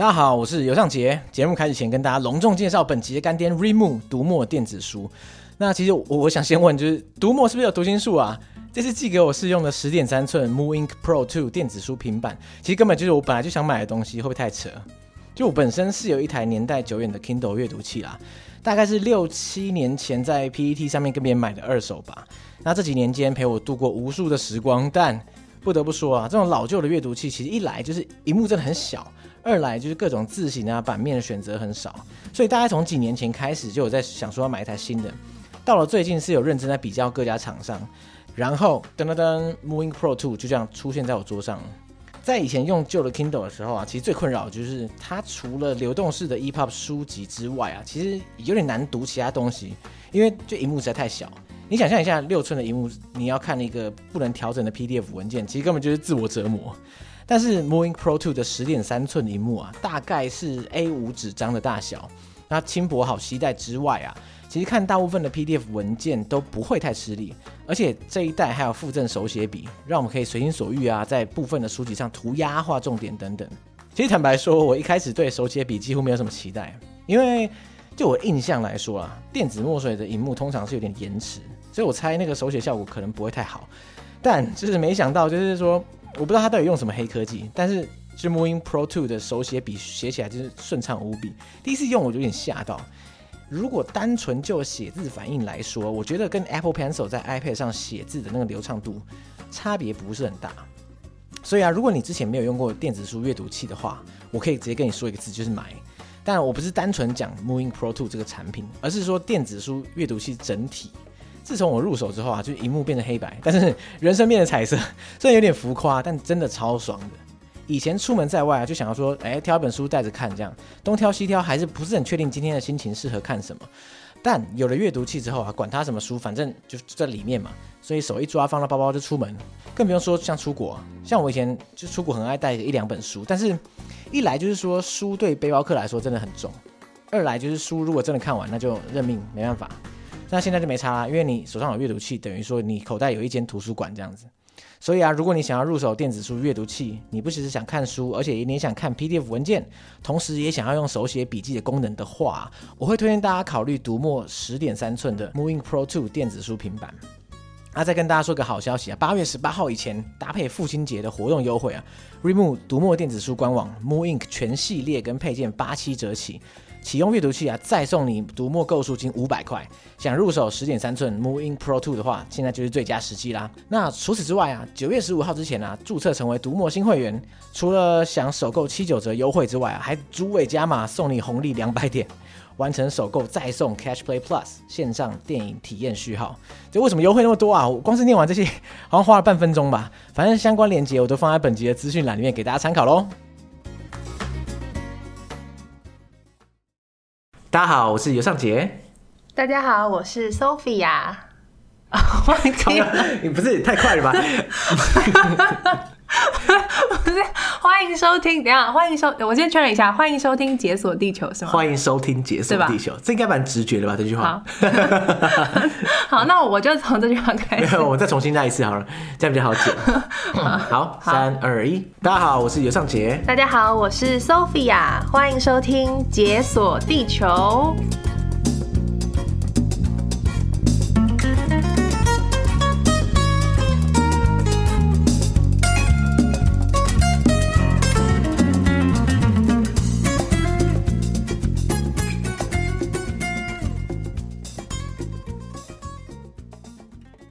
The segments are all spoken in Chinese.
大家好，我是尤尚杰。节目开始前，跟大家隆重介绍本集的干爹 Readmoo 读墨电子书。那其实我我想先问，就是读墨是不是有读心术啊？这次寄给我试用的十点三寸 mooInk Pro 2电子书平板，其实根本就是我本来就想买的东西，会不会太扯？就我本身是有一台年代久远的 Kindle 阅读器啦，大概是六七年前在 P E T 上面跟别人买的二手吧。那这几年间陪我度过无数的时光，但不得不说啊，这种老旧的阅读器其实一来就是萤幕真的很小。二来就是各种字型啊、版面的选择很少，所以大概从几年前开始就有在想说要买一台新的。到了最近是有认真在比较各家厂商，然后噔噔噔，mooInk Pro Two 就这样出现在我桌上。在以前用旧的 Kindle 的时候啊，其实最困扰就是它除了流动式的 EPUB 书籍之外啊，其实有点难读其他东西，因为就萤幕实在太小。你想象一下，六寸的萤幕，你要看一个不能调整的 PDF 文件，其实根本就是自我折磨。但是 Moving Pro 2的十点三寸荧幕啊，大概是 A5 纸张的大小，那轻薄好携带之外啊，其实看大部分的 PDF 文件都不会太吃力，而且这一代还有附赠手写笔，让我们可以随心所欲啊，在部分的书籍上涂鸦、画重点等等。其实坦白说，我一开始对手写笔几乎没有什么期待，因为就我印象来说啊，电子墨水的荧幕通常是有点延迟，所以我猜那个手写效果可能不会太好。但就是没想到，就是说。我不知道他到底用什么黑科技，但是就 mooInk Pro 2的手写笔写起来就是顺畅无比。第一次用我就有点吓到。如果单纯就写字反应来说，我觉得跟 Apple Pencil 在 iPad 上写字的那个流畅度差别不是很大。所以啊，如果你之前没有用过电子书阅读器的话，我可以直接跟你说一个字，就是买。但我不是单纯讲 mooInk Pro 2这个产品，而是说电子书阅读器整体。自从我入手之后啊，就萤幕变成黑白，但是人生变成彩色，虽然有点浮夸，但真的超爽的。以前出门在外啊，就想要说，哎、挑一本书带着看，这样东挑西挑，还是不是很确定今天的心情适合看什么。但有了阅读器之后啊，管它什么书，反正就在里面嘛，所以手一抓，放到包包就出门。更不用说像出国，像我以前就出国很爱带一两本书，但是一来就是说书对背包客来说真的很重，二来就是书如果真的看完，那就认命，没办法。那现在就没差啦，因为你手上有阅读器，等于说你口袋有一间图书馆这样子。所以啊，如果你想要入手电子书阅读器，你不只是想看书，而且你也想看 PDF 文件，同时也想要用手写笔记的功能的话，我会推荐大家考虑读墨十点三寸的 mooInk Pro 2电子书平板。那再跟大家说个好消息啊，八月十八号以前搭配父亲节的活动优惠啊，Readmoo 读墨电子书官网 mooInk 全系列跟配件八七折起。启用阅读器啊，再送你读墨购书金五百块。想入手十点三寸 mooInk Pro 2的话，现在就是最佳时机啦。那除此之外啊，九月十五号之前啊，注册成为读墨新会员，除了享首购七九折优惠之外啊，还诸位加码送你红利两百点。完成首购再送 Catch Play Plus 线上电影体验序号。这为什么优惠那么多啊？我光是念完这些，好像花了半分钟吧。反正相关链接我都放在本集的资讯栏里面，给大家参考喽。大家好，我是尤尚杰。大家好，我是 Sophia。欢迎，你不是太快了吧？不是，欢迎收听。等下，欢迎收，我先确认一下，欢迎收听《解锁地球》是吗？欢迎收听《解锁地球》，这应该蛮直觉的吧？这句话。好，好，那我就从这句话开始。没有，我再重新再一次好了，这样比较好解。好，三二一，大家好，我是尤尚杰。大家好，我是 Sophia。欢迎收听《解锁地球》。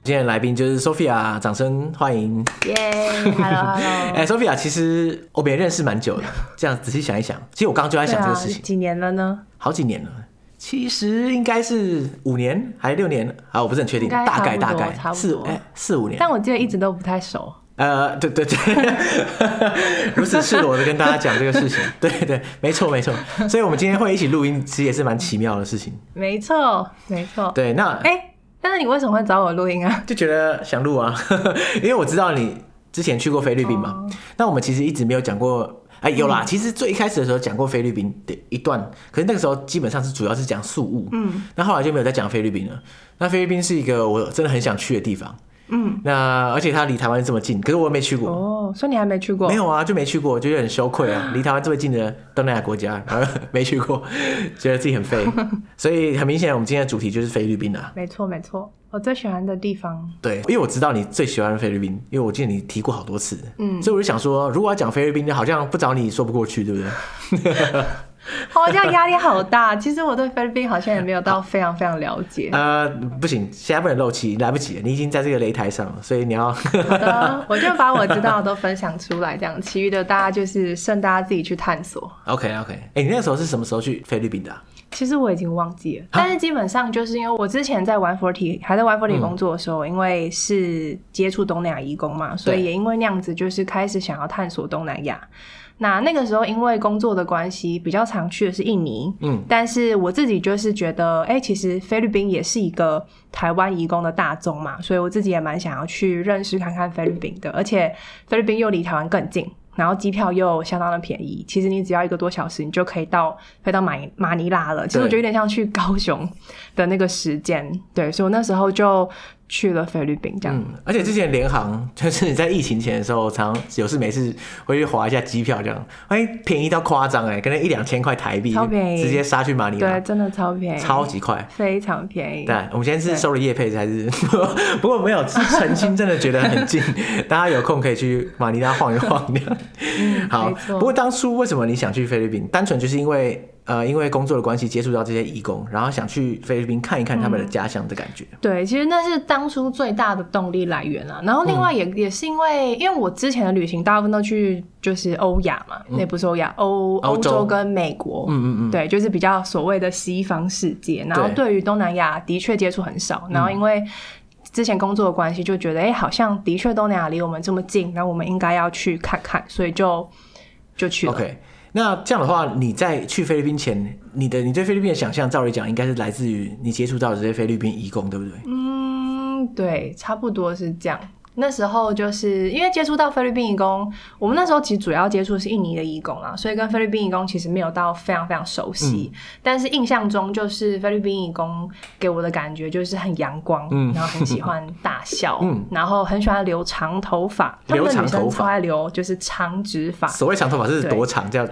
今天的来宾就是 Sophia，掌声欢迎。耶、yeah，Hello，Hello。哎，Sophia，其实我们也认识蛮久了。这样仔细想一想，其实我刚刚就在想这个事情。几年了呢？好几年了，其实应该是五年还是六年？啊，我不是很确定，大概大概四哎四五年。但我记得一直都不太熟。呃，对对对，如此赤裸的跟大家讲这个事情，对对，没错没错。所以我们今天会一起录音，其实也是蛮奇妙的事情。没错没错。对，那哎。欸但是你为什么会找我录音啊？就觉得想录啊，因为我知道你之前去过菲律宾嘛。那、oh. 我们其实一直没有讲过，哎，有啦。嗯、其实最一开始的时候讲过菲律宾的一段，可是那个时候基本上是主要是讲宿务。嗯。那后来就没有再讲菲律宾了。那菲律宾是一个我真的很想去的地方，嗯，那而且它离台湾这么近，可是我没去过。哦，所以你还没去过？没有啊，就没去过，觉得很羞愧啊。离台湾这么近的东南亚国家，然 后没去过，觉得自己很废。所以很明显，我们今天的主题就是菲律宾啊。没错，没错，我最喜欢的地方。对，因为我知道你最喜欢菲律宾，因为我记得你提过好多次。嗯，所以我就想说，如果要讲菲律宾，好像不找你说不过去，对不对？好，这样压力好大。其实我对菲律宾好像也没有到非常非常了解。呃，不行，现在不能漏气，来不及了，你已经在这个擂台上了，所以你要。好的，我就把我知道的都分享出来，这样，其余的大家就是剩大家自己去探索。OK OK，哎、欸，你那时候是什么时候去菲律宾的、啊？其实我已经忘记了，但是基本上就是因为我之前在 One Forty 还在 One Forty 工作的时候，嗯、因为是接触东南亚移工嘛，所以也因为那样子，就是开始想要探索东南亚。那那个时候，因为工作的关系，比较常去的是印尼。嗯，但是我自己就是觉得，哎、欸，其实菲律宾也是一个台湾移工的大宗嘛，所以我自己也蛮想要去认识看看菲律宾的。而且菲律宾又离台湾更近，然后机票又相当的便宜。其实你只要一个多小时，你就可以到飞到马马尼拉了。其实我觉得有点像去高雄的那个时间。对，所以我那时候就。去了菲律宾这样、嗯，而且之前联航就是你在疫情前的时候，常有事没事会去划一下机票这样，哎，便宜到夸张哎，可能一两千块台币，超便宜，直接杀去马尼拉，对，真的超便宜，超级快，非常便宜。对，我们现在是收了夜配还是？不过没有，是澄清，真的觉得很近，大家有空可以去马尼拉晃一晃这样。嗯、好，不过当初为什么你想去菲律宾？单纯就是因为。呃，因为工作的关系接触到这些义工，然后想去菲律宾看一看他们的家乡的感觉。嗯。对，其实那是当初最大的动力来源啊。然后另外也、嗯、也是因为，因为我之前的旅行大部分都去就是欧亚嘛，那、嗯、不是欧亚，欧欧洲跟美国。嗯嗯嗯。对，就是比较所谓的西方世界。然后对于东南亚的确接触很少。然后因为之前工作的关系，就觉得哎、欸，好像的确东南亚离我们这么近，然后我们应该要去看看，所以就就去了。Okay. 那这样的话，你在去菲律宾前，你的你对菲律宾的想象，照理讲应该是来自于你接触到的这些菲律宾移工，对不对？嗯，对，差不多是这样。那时候就是因为接触到菲律宾义工，我们那时候其实主要接触是印尼的义工啊，所以跟菲律宾义工其实没有到非常非常熟悉。嗯、但是印象中就是菲律宾义工给我的感觉就是很阳光，嗯，然后很喜欢大笑，嗯，然后很喜欢留长头发，留长头发，他们的女生超爱留就是长直发。所谓长头发是多长？叫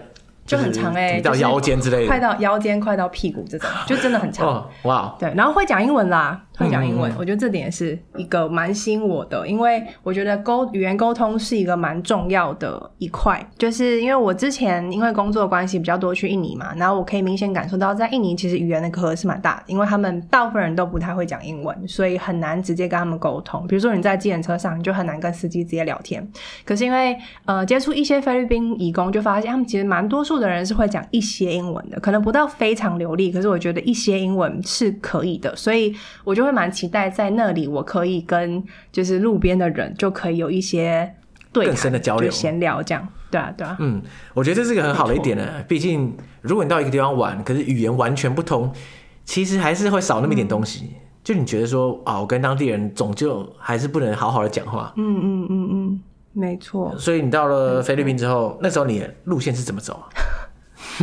就很长哎、欸，到腰间之类的，快到腰间，快到屁股这种，就真的很长。哦，哇，对，然后会讲英文啦。会讲英文，我觉得这点也是一个蛮吸引我的，因为我觉得沟语言沟通是一个蛮重要的一块。就是因为我之前因为工作关系比较多去印尼嘛，然后我可以明显感受到，在印尼其实语言的隔阂是蛮大的，因为他们大部分人都不太会讲英文，所以很难直接跟他们沟通。比如说你在计程车上，你就很难跟司机直接聊天。可是因为呃接触一些菲律宾义工，就发现他们其实蛮多数的人是会讲一些英文的，可能不到非常流利，可是我觉得一些英文是可以的，所以我就会蛮期待在那里，我可以跟就是路边的人就可以有一些对更深的交流、闲聊这样。对啊，对啊。嗯，我觉得这是一个很好的一点呢。毕竟，如果你到一个地方玩，可是语言完全不通，其实还是会少那么一点东西。嗯、就你觉得说啊，我跟当地人总就还是不能好好的讲话。嗯嗯嗯嗯，没错。所以你到了菲律宾之后，那时候你的路线是怎么走啊？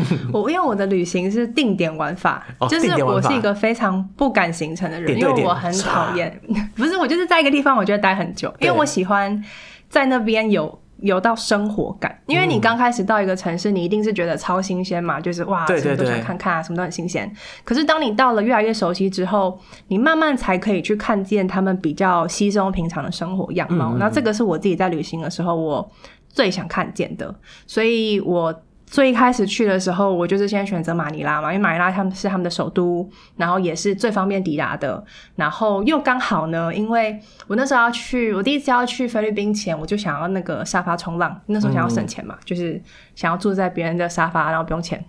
我因为我的旅行是定点玩法，哦、就是我是一个非常不敢行程的人，点点因为我很讨厌，不是我就是在一个地方，我觉得待很久，因为我喜欢在那边有有到生活感。因为你刚开始到一个城市，你一定是觉得超新鲜嘛，就是哇，什么都想看看啊，什么都很新鲜。可是当你到了越来越熟悉之后，你慢慢才可以去看见他们比较稀松平常的生活样貌。那、嗯嗯嗯、这个是我自己在旅行的时候我最想看见的，所以我。最一开始去的时候，我就是先选择马尼拉嘛，因为马尼拉他们是他们的首都，然后也是最方便抵达的。然后又刚好呢，因为我那时候要去，我第一次要去菲律宾前，我就想要那个沙发冲浪，那时候想要省钱嘛，就是想要住在别人的沙发，然后不用钱。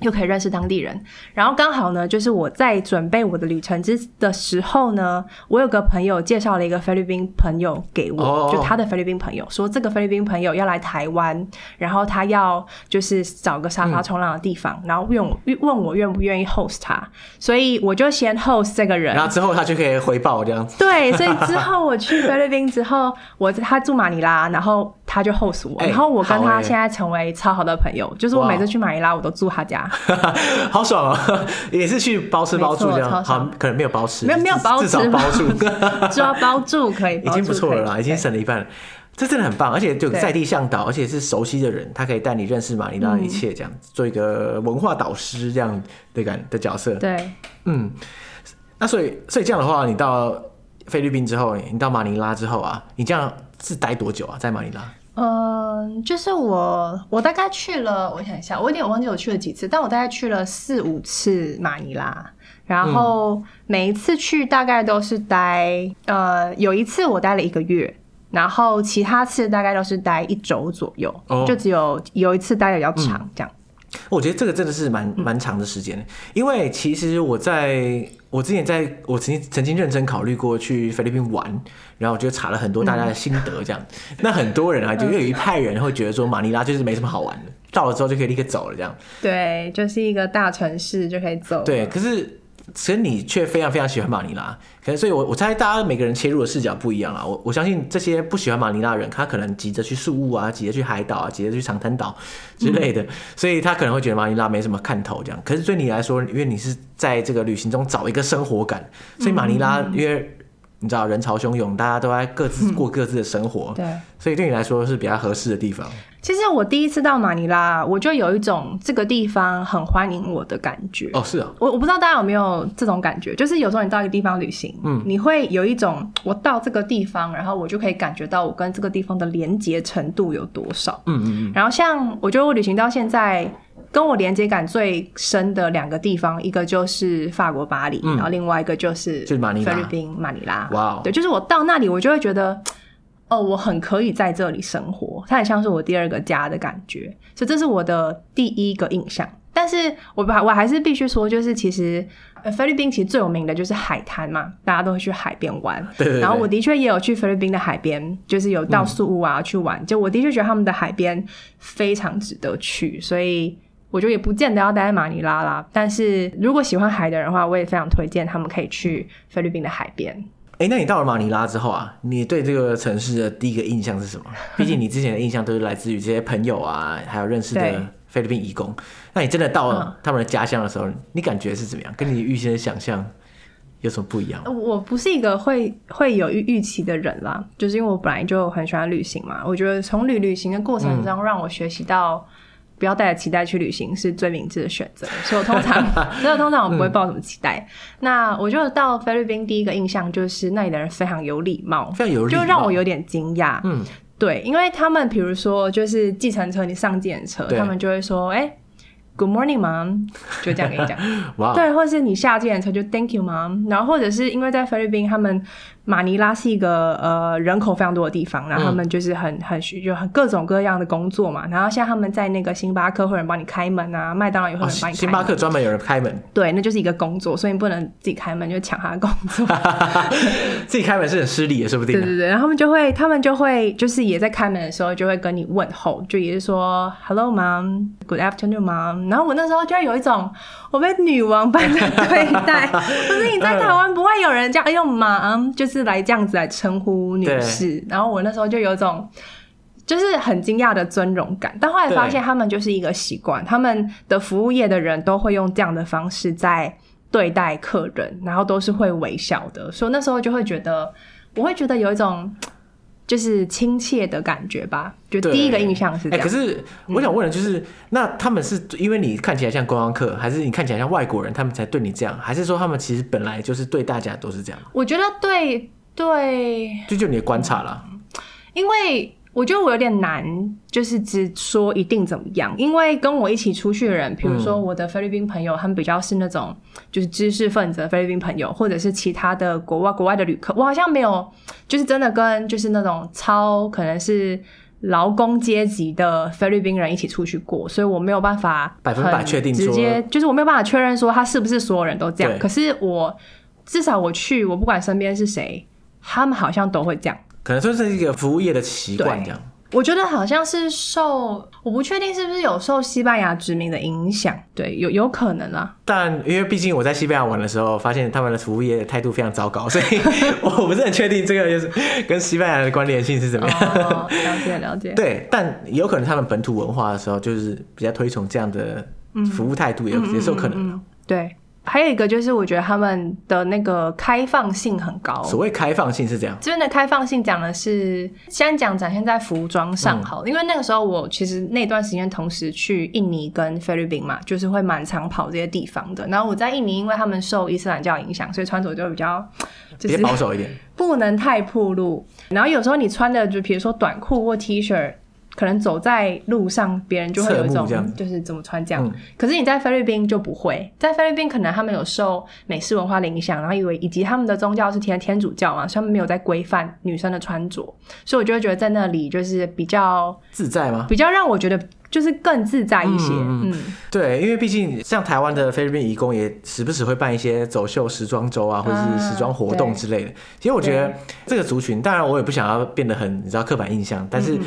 又可以认识当地人，然后刚好呢，就是我在准备我的旅程之的时候呢，我有个朋友介绍了一个菲律宾朋友给我，oh. 就他的菲律宾朋友说，这个菲律宾朋友要来台湾，然后他要就是找个沙发冲浪的地方，嗯、然后问我问我愿不愿意 host 他，所以我就先 host 这个人，然后之后他就可以回报这样子。对，所以之后我去菲律宾之后，我他住马尼拉，然后他就 host 我，欸、然后我跟他现在成为超好的朋友，欸、就是我每次去马尼拉我都住他家。好爽哦！也是去包吃包住这样，好，可能没有包吃，没有没有包吃，至少包住，只要包住可以，已经不错了啦，已经省了一半了。这真的很棒，而且就在地向导，而且是熟悉的人，他可以带你认识马尼拉的一切，这样做一个文化导师这样的感的角色。对，嗯，那所以所以这样的话，你到菲律宾之后，你到马尼拉之后啊，你这样是待多久啊？在马尼拉？嗯，就是我我大概去了，我想一下，我有点忘记我去了几次，但我大概去了四五次马尼拉，然后每一次去大概都是待，呃，有一次我待了一个月。然后其他次大概都是待一周左右，oh. 就只有有一次待的比较长，嗯、这样。我觉得这个真的是蛮蛮长的时间，嗯、因为其实我在我之前在我曾经曾经认真考虑过去菲律宾玩，然后我就查了很多大家的心得，这样。嗯、那很多人啊，就有一派人会觉得说马尼拉就是没什么好玩的，到了之后就可以立刻走了，这样。对，就是一个大城市就可以走。对，可是。其实你却非常非常喜欢马尼拉，可能所以我我猜大家每个人切入的视角不一样啦。我我相信这些不喜欢马尼拉的人，他可能急着去宿雾啊，急着去海岛啊，急着去长滩岛之类的，嗯、所以他可能会觉得马尼拉没什么看头这样。可是对你来说，因为你是在这个旅行中找一个生活感，所以马尼拉因为。你知道人潮汹涌，大家都在各自 过各自的生活，嗯、对，所以对你来说是比较合适的地方。其实我第一次到马尼拉，我就有一种这个地方很欢迎我的感觉。哦，是啊，我我不知道大家有没有这种感觉，就是有时候你到一个地方旅行，嗯，你会有一种我到这个地方，然后我就可以感觉到我跟这个地方的连接程度有多少。嗯嗯嗯。然后像我觉得我旅行到现在。跟我连接感最深的两个地方，一个就是法国巴黎，嗯、然后另外一个就是菲律宾马尼拉。哇对，就是我到那里，我就会觉得，哦，我很可以在这里生活，它很像是我第二个家的感觉，所以这是我的第一个印象。但是我把我还是必须说，就是其实菲律宾其实最有名的就是海滩嘛，大家都会去海边玩。对对对。然后我的确也有去菲律宾的海边，就是有到宿务啊、嗯、去玩，就我的确觉得他们的海边非常值得去，所以。我觉得也不见得要待在马尼拉啦，但是如果喜欢海的人的话，我也非常推荐他们可以去菲律宾的海边。哎、欸，那你到了马尼拉之后啊，你对这个城市的第一个印象是什么？毕竟你之前的印象都是来自于这些朋友啊，还有认识的菲律宾义工。那你真的到了他们的家乡的时候，嗯、你感觉是怎么样？跟你预先的想象有什么不一样？我不是一个会会有预预期的人啦，就是因为我本来就很喜欢旅行嘛。我觉得从旅旅行的过程中，让我学习到。不要带着期待去旅行是最明智的选择，所以我通常，所以我通常我不会抱什么期待。嗯、那我就到菲律宾第一个印象就是那里的人非常有礼貌，非常有礼貌，就让我有点惊讶。嗯，对，因为他们比如说就是计程车，你上计程车，他们就会说，哎、欸。Good morning, mom，就这样跟你讲。对，或者是你下计程车就 Thank you, mom。然后或者是因为在菲律宾，他们马尼拉是一个呃人口非常多的地方，然后他们就是很很就很各种各样的工作嘛。然后像他们在那个星巴克会有人帮你开门啊，麦当劳也会有人帮你开门。星巴克专门有人开门。对，那就是一个工作，所以你不能自己开门就抢他的工作。自己开门是很失礼的，说不定。对对对，然后他们就会，他们就会就是也在开门的时候就会跟你问候，就也是说 Hello, mom. Good afternoon, mom. 然后我那时候就会有一种我被女王般的对待，可是你在台湾不会有人这样用妈，就是来这样子来称呼女士。然后我那时候就有一种就是很惊讶的尊荣感，但后来发现他们就是一个习惯，他们的服务业的人都会用这样的方式在对待客人，然后都是会微笑的，所以那时候就会觉得，我会觉得有一种。就是亲切的感觉吧，就第一个印象是这样。欸、可是我想问的就是，嗯、那他们是因为你看起来像观光客，还是你看起来像外国人，他们才对你这样？还是说他们其实本来就是对大家都是这样？我觉得对对，就就你的观察啦，因为。我觉得我有点难，就是只说一定怎么样，因为跟我一起出去的人，比如说我的菲律宾朋友，他们比较是那种就是知识分子的菲律宾朋友，或者是其他的国外国外的旅客，我好像没有，就是真的跟就是那种超可能是劳工阶级的菲律宾人一起出去过，所以我没有办法百分百确定直接，就是我没有办法确认说他是不是所有人都这样。可是我至少我去，我不管身边是谁，他们好像都会这样。可能说是一个服务业的习惯，这样。我觉得好像是受，我不确定是不是有受西班牙殖民的影响，对，有有可能啊。但因为毕竟我在西班牙玩的时候，发现他们的服务业态度非常糟糕，所以 我不是很确定这个就是跟西班牙的关联性是怎么样。哦，了解了解。对，但有可能他们本土文化的时候，就是比较推崇这样的服务态度，也也是有可能的。嗯嗯嗯嗯，对。还有一个就是，我觉得他们的那个开放性很高。所谓开放性是这样，这边的开放性讲的是，先讲展现在服装上好，嗯，因为那个时候我其实那段时间同时去印尼跟菲律宾嘛，就是会蛮常跑这些地方的。然后我在印尼，因为他们受伊斯兰教影响，所以穿着就比较就是保守一点，不能太暴露。然后有时候你穿的就比如说短裤或 T 恤。可能走在路上，别人就会有一种就是怎么穿这样。嗯、可是你在菲律宾就不会，在菲律宾可能他们有受美式文化的影响，然后以为以及他们的宗教是天天主教嘛，所以他们没有在规范女生的穿着，所以我就会觉得在那里就是比较自在吗？比较让我觉得。就是更自在一些，嗯，嗯对，因为毕竟像台湾的菲律宾移工也时不时会办一些走秀时装周啊，或者是时装活动之类的。其实我觉得这个族群，当然我也不想要变得很你知道刻板印象，但是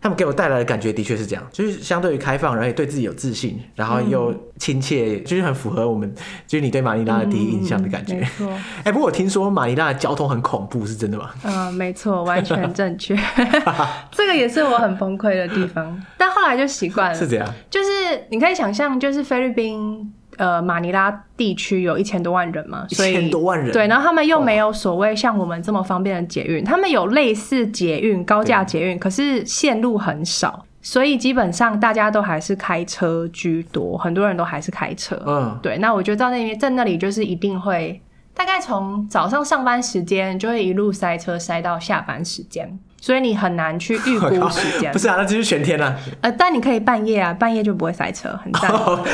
他们给我带来的感觉的确是这样，就是相对于开放，然后也对自己有自信，然后又亲切，就是很符合我们就是你对马尼拉的第一印象的感觉。没错。哎，不过我听说马尼拉的交通很恐怖，是真的吗？嗯，没错，完全正确。这个也是我很崩溃的地方，但后来就。习惯了是这样，就是你可以想象，就是菲律宾呃马尼拉地区有一千多万人嘛，所以一千多万人对，然后他们又没有所谓像我们这么方便的捷运，他们有类似捷运高架捷运，可是线路很少，所以基本上大家都还是开车居多，很多人都还是开车。嗯，对，那我觉得到那边在那里就是一定会，大概从早上上班时间就会一路塞车塞到下班时间。所以你很难去预估 时间，不是啊，那就是全天啊。呃，但你可以半夜啊，半夜就不会塞车，很赞。哦，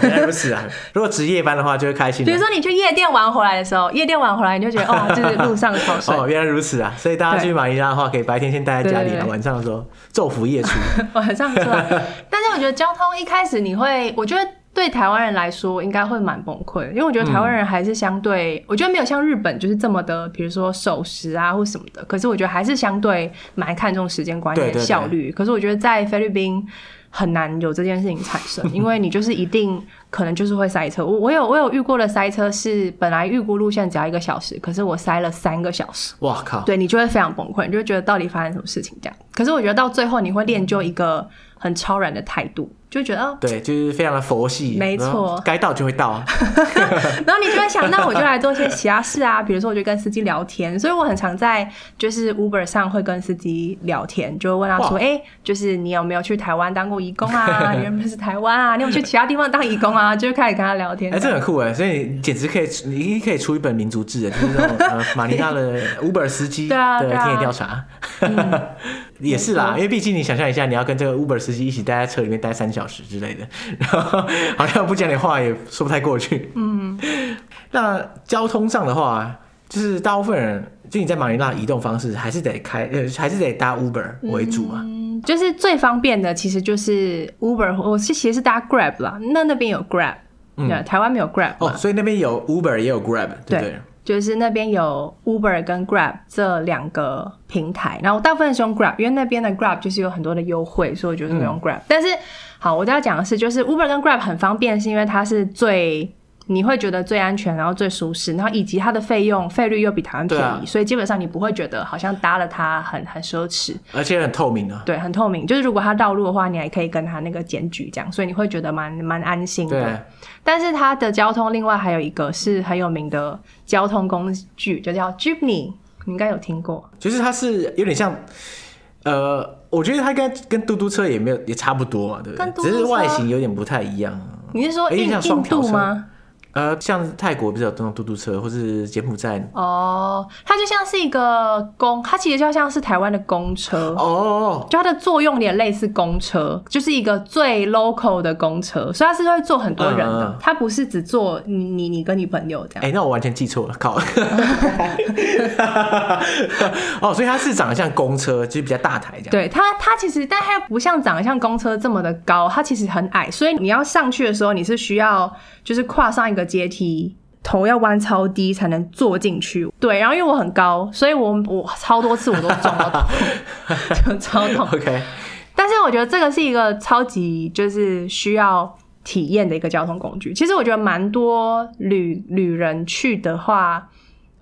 原来如此啊！如果值夜班的话，就会开心。比如说你去夜店玩回来的时候，夜店玩回来你就觉得哦，就是路上超帅。哦，原来如此啊！所以大家去马尼拉的话，可以白天先待在家里，晚上的时候昼伏夜出。晚上出来，但是我觉得交通一开始你会，我觉得。对台湾人来说，应该会蛮崩溃的，因为我觉得台湾人还是相对，嗯、我觉得没有像日本就是这么的，比如说守时啊或什么的。可是我觉得还是相对蛮看重时间观念、效率。可是我觉得在菲律宾很难有这件事情产生，因为你就是一定可能就是会塞车。我我有我有遇过的塞车是本来预估路线只要一个小时，可是我塞了三个小时。哇靠！对，你就会非常崩溃，你就会觉得到底发生什么事情这样。可是我觉得到最后你会练就一个很超然的态度。就觉得哦，对，就是非常的佛系，没错，该到就会到啊。然后你就会想，那我就来做一些其他事啊，比如说我就跟司机聊天，所以我很常在就是 Uber 上会跟司机聊天，就会问他说，哎、欸，就是你有没有去台湾当过义工啊？你认不认识台湾啊？你有没有去其他地方当义工啊？就开始跟他聊天。哎、欸，这很酷哎，所以你简直可以，你可以出一本民族志，就是那种呃马尼拉的 Uber 司机 的田野调查。也是啦，因为毕竟你想象一下，你要跟这个 Uber 司机一起待在车里面待三小时之类的，然后好像不讲点话也说不太过去。嗯，那交通上的话，就是大部分人就你在马尼拉移动方式还是得开，呃，还是得搭 Uber 为主嘛。嗯，就是最方便的其实就是 Uber，我是其实是搭 Grab 啦。那那边有 Grab，嗯，台湾没有 Grab 哦，所以那边有 Uber 也有 Grab，对不对？对就是那边有 Uber 跟 Grab 这两个平台，然后我大部分是用 Grab，因为那边的 Grab 就是有很多的优惠，所以我就是用 Grab。嗯、但是，好，我都要讲的是，就是 Uber 跟 Grab 很方便，是因为它是最。你会觉得最安全，然后最舒适，然后以及它的费用费率又比台湾便宜，啊，所以基本上你不会觉得好像搭了它很很奢侈，而且很透明啊。对，很透明。就是如果它道路的话，你还可以跟它那个检举这样，所以你会觉得蛮蛮安心的。对。但是它的交通另外还有一个是很有名的交通工具，就叫 Jeepney，你应该有听过。就是它是有点像，呃，我觉得它跟跟嘟嘟车也没有也差不多嘛，对不对？只是外形有点不太一样。你是说印印度吗？呃，像泰国不是有这种嘟嘟车，或是柬埔寨哦，它就像是一个公，它其实就像是台湾的公车哦，就它的作用也类似公车，就是一个最 local 的公车，所以它是会坐很多人的，嗯、它不是只坐你你你跟你朋友这样。哎、欸，那我完全记错了，靠！哦，所以它是长得像公车，就是比较大台这样。对它，它其实，但它又不像长得像公车这么的高，它其实很矮，所以你要上去的时候，你是需要就是跨上一个。阶梯头要弯超低才能坐进去。对，然后因为我很高，所以我我超多次我都撞到头，就超痛。OK，但是我觉得这个是一个超级就是需要体验的一个交通工具。其实我觉得蛮多旅旅人去的话，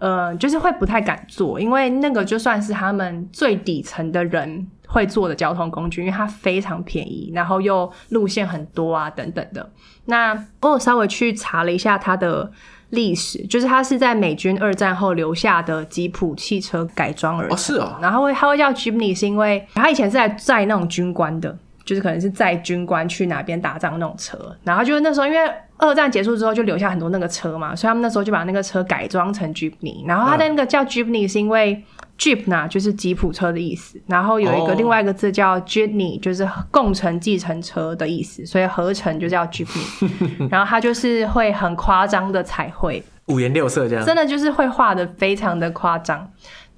呃，就是会不太敢坐，因为那个就算是他们最底层的人会坐的交通工具，因为它非常便宜，然后又路线很多啊，等等的。那我稍微去查了一下它的历史，就是它是在美军二战后留下的吉普汽车改装而成。哦，是哦。然后会它会叫 Jeepney，是因为它以前是在载那种军官的，就是可能是载军官去哪边打仗那种车。然后就是那时候因为二战结束之后就留下很多那个车嘛，所以他们那时候就把那个车改装成 Jeepney。然后它的那个叫 Jeepney 是因为。Jeep 呢，就是吉普车的意思，然后有一个另外一个字叫 Jitney，就是共乘计程车的意思，所以合成就叫 Jeepney。然后它就是会很夸张的彩绘，五颜六色这样，真的就是会画的非常的夸张，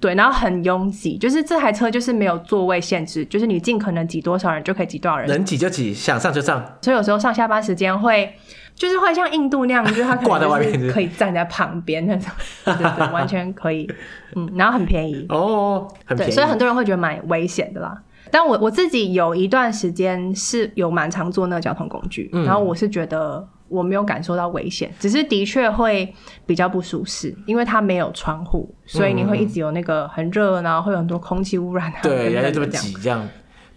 对，然后很拥挤，就是这台车就是没有座位限制，就是你尽可能挤多少人就可以挤多少人，能挤就挤，想上就上。所以有时候上下班时间会。就是会像印度那样，就是它挂在外面，可以站在旁边那种，对对对，完全可以，嗯，然后很便宜哦，很便宜，对，所以很多人会觉得蛮危险的啦。但我我自己有一段时间是有蛮常坐那个交通工具，嗯，然后我是觉得我没有感受到危险，只是的确会比较不舒适，因为它没有窗户，所以你会一直有那个很热，然后会有很多空气污染啊，对，原来这么挤这样。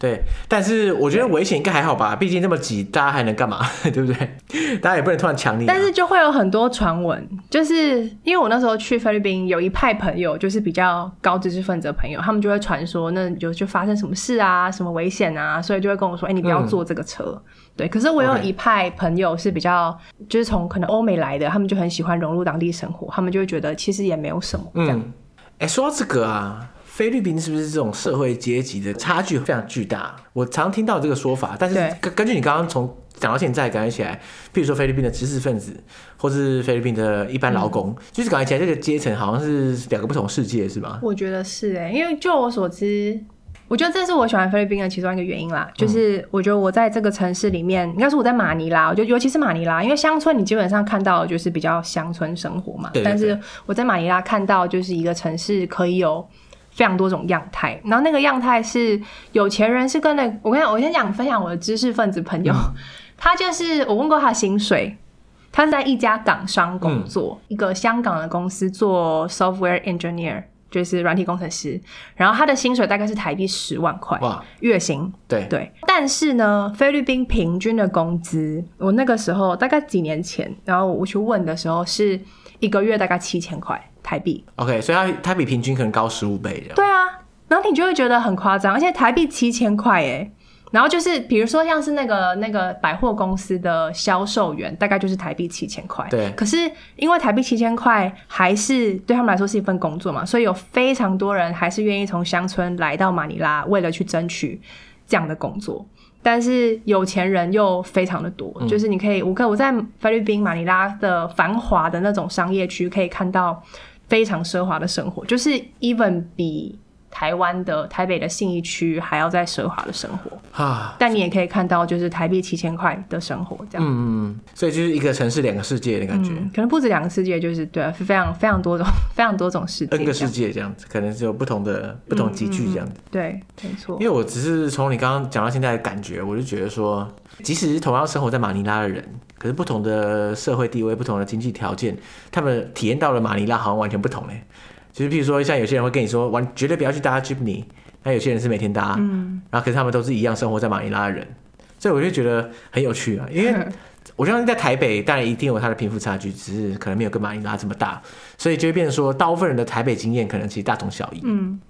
对，但是我觉得危险应该还好吧，毕竟这么挤，大家还能干嘛？对不对？大家也不能突然抢你。但是就会有很多传闻，就是因为我那时候去菲律宾，有一派朋友就是比较高知识分子的朋友，他们就会传说，那有就发生什么事啊，什么危险啊，所以就会跟我说，哎，你不要坐这个车。嗯、对，可是我有一派朋友是比较，就是从可能欧美来的，他们就很喜欢融入当地生活，他们就会觉得其实也没有什么这样。哎、嗯，说到这个啊。菲律宾是不是这种社会阶级的差距非常巨大？我常听到这个说法，但是根根据你刚刚从讲到现在，感觉起来，譬如说菲律宾的知识分子，或是菲律宾的一般劳工，嗯、就是感觉起来这个阶层好像是两个不同世界，是吗？我觉得是哎、欸，因为就我所知，我觉得这是我喜欢菲律宾的其中一个原因啦。就是我觉得我在这个城市里面，应该是我在马尼拉，我觉得尤其是马尼拉，因为乡村你基本上看到的就是比较乡村生活嘛。对对对。但是我在马尼拉看到就是一个城市可以有。非常多种样态，然后那个样态是有钱人是跟那个、我跟你讲，我先讲分享我的知识分子朋友，嗯、他就是我问过他薪水，他是在一家港商工作，嗯、一个香港的公司做 software engineer，就是软体工程师，然后他的薪水大概是台币十万块哇。月薪，对。对，但是呢，菲律宾平均的工资，我那个时候大概几年前，然后我去问的时候是一个月大概七千块。台币，OK，所以它它比平均可能高十五倍这样。对啊，然后你就会觉得很夸张，而且台币七千块哎，然后就是比如说像是那个那个百货公司的销售员，大概就是台币七千块。对，可是因为台币七千块还是对他们来说是一份工作嘛，所以有非常多人还是愿意从乡村来到马尼拉，为了去争取这样的工作。但是有钱人又非常的多，嗯、就是你可以，我可我在菲律宾马尼拉的繁华的那种商业区可以看到。非常奢华的生活，就是 even 比台湾的台北的信义区还要再奢华的生活啊！但你也可以看到，就是台币七千块的生活这样。嗯嗯，所以就是一个城市两个世界的感觉，嗯、可能不止两个世界，就是对啊，非常非常多种 非常多种世界，N 个世界这样子，可能是有不同的不同集聚这样子。嗯嗯嗯、对，没错。因为我只是从你刚刚讲到现在的感觉，我就觉得说，即使是同样生活在马尼拉的人。可是不同的社会地位、不同的经济条件，他们体验到了马尼拉好像完全不同嘞。就是譬如说，像有些人会跟你说，完绝对不要去搭 Jeepney，那有些人是每天搭，嗯，然后可是他们都是一样生活在马尼拉的人，所以我就觉得很有趣啊。因为 我相信在台北，当然一定有它的贫富差距，只是可能没有跟马尼拉这么大，所以就会变成说，大部分人的台北经验可能其实大同小异，嗯。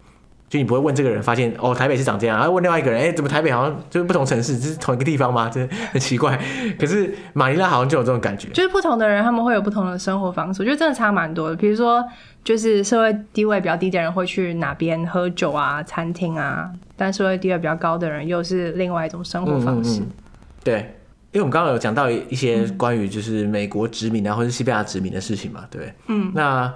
就你不会问这个人，发现哦，台北是长这样，然后问另外一个人，哎，怎么台北好像就是不同城市，这是同一个地方吗？这很奇怪。可是马尼拉好像就有这种感觉，就是不同的人他们会有不同的生活方式，我觉得真的差蛮多的。比如说，就是社会地位比较低的人会去哪边喝酒啊、餐厅啊，但社会地位比较高的人又是另外一种生活方式。嗯嗯嗯对，因为我们刚刚有讲到一些关于就是美国殖民啊，或者西班牙殖民的事情嘛，对不对？嗯，那。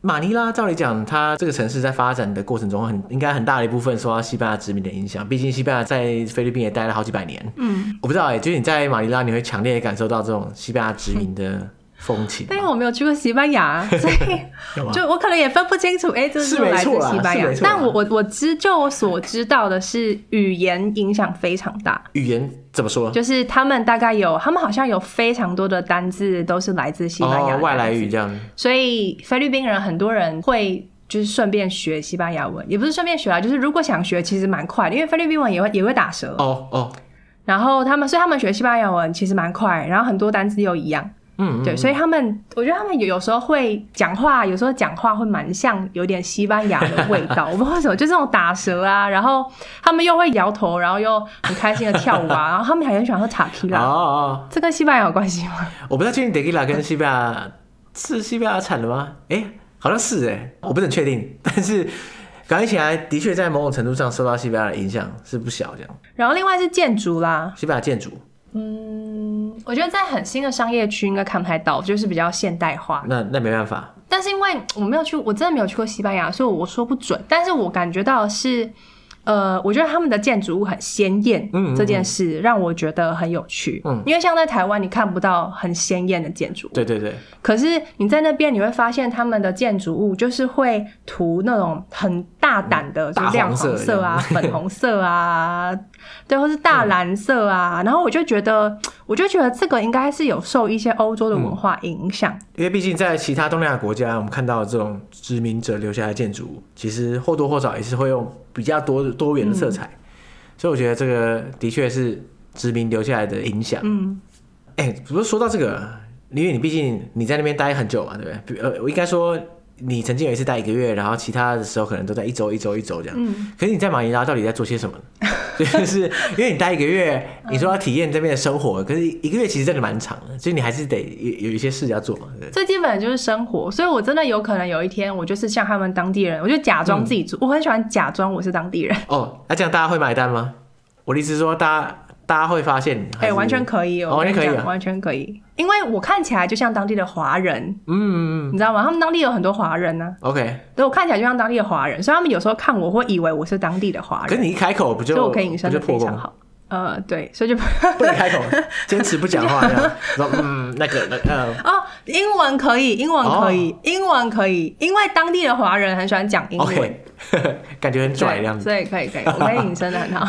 马尼拉照理讲，它这个城市在发展的过程中很，很应该很大的一部分受到西班牙殖民的影响。毕竟西班牙在菲律宾也待了好几百年。嗯，我不知道哎、欸，就是你在马尼拉，你会强烈感受到这种西班牙殖民的风情。但因为我没有去过西班牙，所以就我可能也分不清楚，哎、欸，这是来自西班牙。但我我我知就我所知道的是，语言影响非常大。语言怎么说？就是他们大概有，他们好像有非常多的单字都是来自西班牙、哦、外来语这样。所以菲律宾人很多人会就是顺便学西班牙文，也不是顺便学啊，就是如果想学，其实蛮快的，因为菲律宾文也会也会打舌。哦哦。然后他们，所以他们学西班牙文其实蛮快，然后很多单词又一样，嗯，嗯，对，所以他们，我觉得他们有有时候会讲话，有时候讲话会蛮像有点西班牙的味道，我不知道为什么，就这种打舌啊，然后他们又会摇头，然后又很开心的跳舞啊，然后他们还很喜欢喝塔基拉，哦哦，这跟西班牙有关系吗？我不知道最近塔基拉跟西班牙是西班牙产的吗？哎，好像是哎，我不是很确定，但是。感觉起来的确在某种程度上受到西班牙的影响是不小，这样。然后另外是建筑啦，西班牙建筑，嗯，我觉得在很新的商业区应该看不太到，就是比较现代化。那那没办法。但是因为我没有去，我真的没有去过西班牙，所以我说不准。但是我感觉到是。呃，我觉得他们的建筑物很鲜艳，嗯，这件事让我觉得很有趣。嗯，因为像在台湾，你看不到很鲜艳的建筑物。对对对。可是你在那边，你会发现他们的建筑物就是会涂那种很大胆的，就亮黄色啊、粉红色啊，对，或是大蓝色啊。然后我就觉得，我就觉得这个应该是有受一些欧洲的文化影响。因为毕竟在其他东南亚国家，我们看到这种殖民者留下来的建筑物，其实或多或少也是会用。比较多多元的色彩，嗯，所以我觉得这个的确是殖民留下来的影响。嗯，哎、欸，不是说到这个，因为你毕竟你在那边待很久嘛，对不对？呃，我应该说。你曾经有一次待一个月，然后其他的时候可能都在一周、一周、一周这样。嗯。可是你在马尼拉到底在做些什么？就是因为你待一个月，你说要体验这边的生活，可是一个月其实真的蛮长的，所以你还是得有有一些事要做嘛。最基本的就是生活，所以我真的有可能有一天，我就是像他们当地人，我就假装自己做。嗯、我很喜欢假装我是当地人。哦，那这样大家会买单吗？我的意思是说，大家。大家会发现，哎、欸，完全可以，哦，完全可以，完全可以，因为我看起来就像当地的华人，嗯嗯嗯，你知道吗？他们当地有很多华人呢、啊。OK，对，我看起来就像当地的华人，所以他们有时候看我会以为我是当地的华人。可是你一开口不就，所以我可以隐身的非常好。呃，对，所以就 不能开口，坚持不讲话这样。说嗯，那个那呃哦，英文可以，英文可以，哦、英文可以，因为当地的华人很喜欢讲英文，okay. 感觉很拽的样子，所以可以可以，我可以隐身的很好。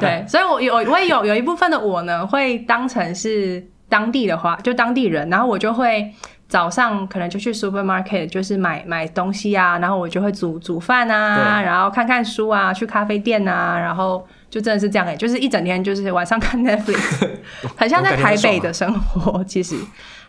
对，所以我有我也有有一部分的我呢，会当成是当地的话，就当地人，然后我就会早上可能就去 supermarket，就是买买东西啊，然后我就会煮煮饭啊，然后看看书啊，去咖啡店啊，然后。就真的是这样哎、欸，就是一整天就是晚上看 Netflix，很像在台北的生活。其实，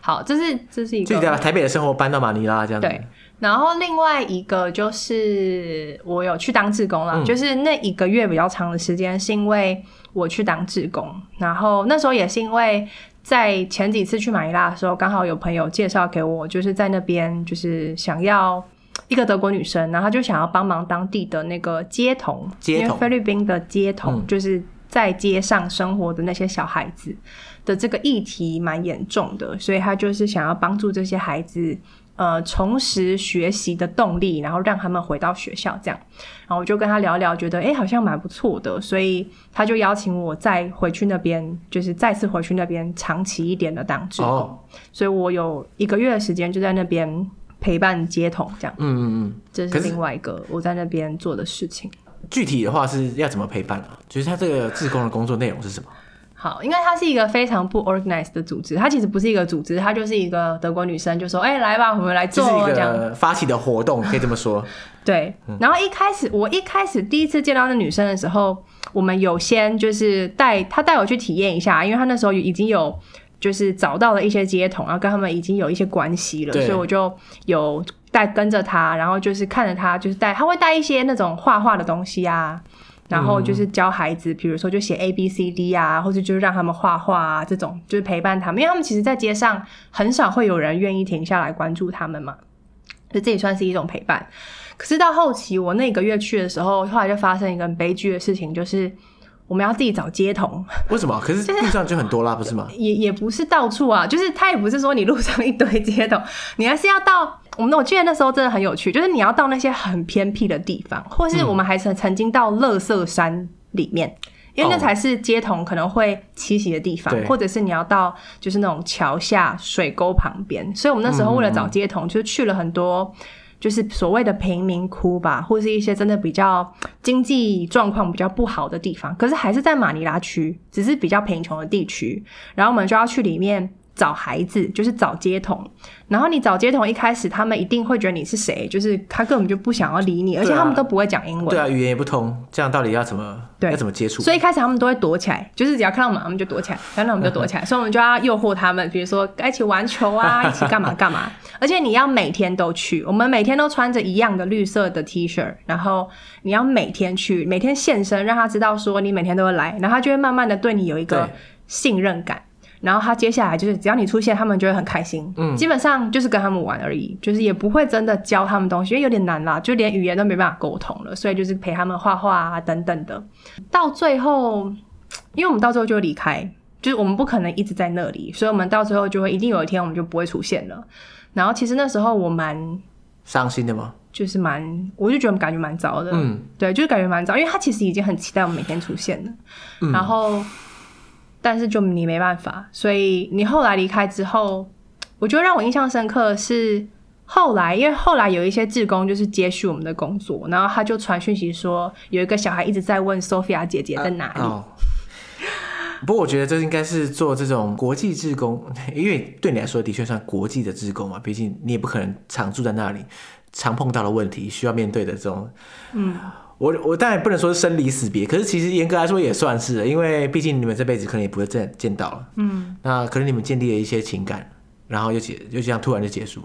好，这是这是一个。台北的生活搬到马尼拉这样子。对，然后另外一个就是我有去当志工了、嗯，就是那一个月比较长的时间，是因为我去当志工，然后那时候也是因为在前几次去马尼拉的时候，刚好有朋友介绍给我，就是在那边就是想要。一个德国女生，然后她就想要帮忙当地的那个街童，因为菲律宾的街童、嗯、就是在街上生活的那些小孩子的这个议题蛮严重的，所以她就是想要帮助这些孩子，呃，重拾学习的动力，然后让他们回到学校这样。然后我就跟她聊聊，觉得哎，好像蛮不错的，所以她就邀请我再回去那边，就是再次回去那边长期一点的当志工、哦。所以我有一个月的时间就在那边。陪伴街童这样，嗯嗯嗯，这是另外一个我在那边做的事情。具体的话是要怎么陪伴啊？就是他这个志工的工作内容是什么？好，因为它是一个非常不 organized 的组织，它其实不是一个组织，它就是一个德国女生就说：“哎、欸，来吧，我们来做。”这是一个发起的活动，可以这么说。对，然后一开始我一开始第一次见到那女生的时候，我们有先就是带她带我去体验一下，因为她那时候已经有。就是找到了一些街童，然后跟他们已经有一些关系了，所以我就有带跟着他，然后就是看着他，就是带他会带一些那种画画的东西啊，然后就是教孩子，比如说就写 A B C D 啊，或者就是让他们画画啊，这种就是陪伴他们，因为他们其实，在街上很少会有人愿意停下来关注他们嘛，所以这也算是一种陪伴。可是到后期我那个月去的时候，后来就发生一个很悲剧的事情，就是。我们要自己找街童，为什么？可是路上就很多啦，不是吗？也也不是到处啊，就是他也不是说你路上一堆街童，你还是要到我们。我记得那时候真的很有趣，就是你要到那些很偏僻的地方，或是我们还曾曾经到乐色山里面，因为那才是街童可能会栖息的地方，或者是你要到就是那种桥下水沟旁边。所以我们那时候为了找街童，就去了很多。就是所谓的贫民窟吧，或是一些真的比较经济状况比较不好的地方，可是还是在马尼拉区，只是比较贫穷的地区，然后我们就要去里面。找孩子就是找接童，然后你找接童一开始他们一定会觉得你是谁，就是他根本就不想要理你，而且他们都不会讲英文，对啊，语言也不通，这样到底要怎么对。要怎么接触？所以一开始他们都会躲起来，就是只要看到我们，他们就躲起来，看到我们就躲起来，所以我们就要诱惑他们，比如说一起玩球啊，一起干嘛干嘛，而且你要每天都去，我们每天都穿着一样的绿色的 T 恤，然后你要每天去，每天现身，让他知道说你每天都会来，然后他就会慢慢的对你有一个信任感。然后他接下来就是，只要你出现，他们就会很开心。嗯，基本上就是跟他们玩而已，就是也不会真的教他们东西，因为有点难啦，就连语言都没办法沟通了。所以就是陪他们画画啊等等的。到最后，因为我们到最后就会离开，就是我们不可能一直在那里，所以我们到最后就会一定有一天我们就不会出现了。然后其实那时候我蛮伤心的吗？就是蛮，我就觉得感觉蛮糟的。嗯，对，就是感觉蛮糟，因为他其实已经很期待我们每天出现了。嗯，然后。但是就你没办法，所以你后来离开之后，我觉得让我印象深刻的是后来，因为后来有一些志工就是接续我们的工作，然后他就传讯息说有一个小孩一直在问 Sophia 姐姐在哪里。不过我觉得这应该是做这种国际志工，因为对你来说的确算国际的志工嘛，毕竟你也不可能常住在那里，常碰到的问题需要面对的这种，嗯。我我当然不能说是生离死别，可是其实严格来说也算是，因为毕竟你们这辈子可能也不会再见到了。嗯，那可能你们建立了一些情感，然后又结就这样突然就结束，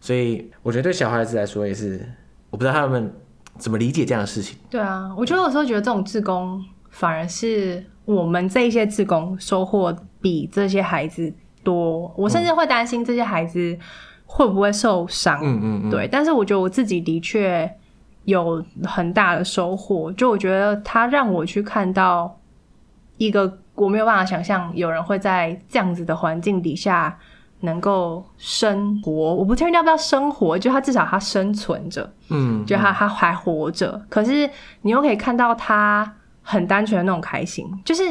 所以我觉得对小孩子来说也是，我不知道他们怎么理解这样的事情。对啊，我觉得有时候觉得这种志工反而是我们这一些志工收获比这些孩子多，我甚至会担心这些孩子会不会受伤。嗯嗯嗯，对，但是我觉得我自己的确。有很大的收获，就我觉得他让我去看到一个我没有办法想象有人会在这样子的环境底下能够生活。我不确定要不要生活，就他至少他生存着，嗯，就他他还活着。可是你又可以看到他很单纯的那种开心，就是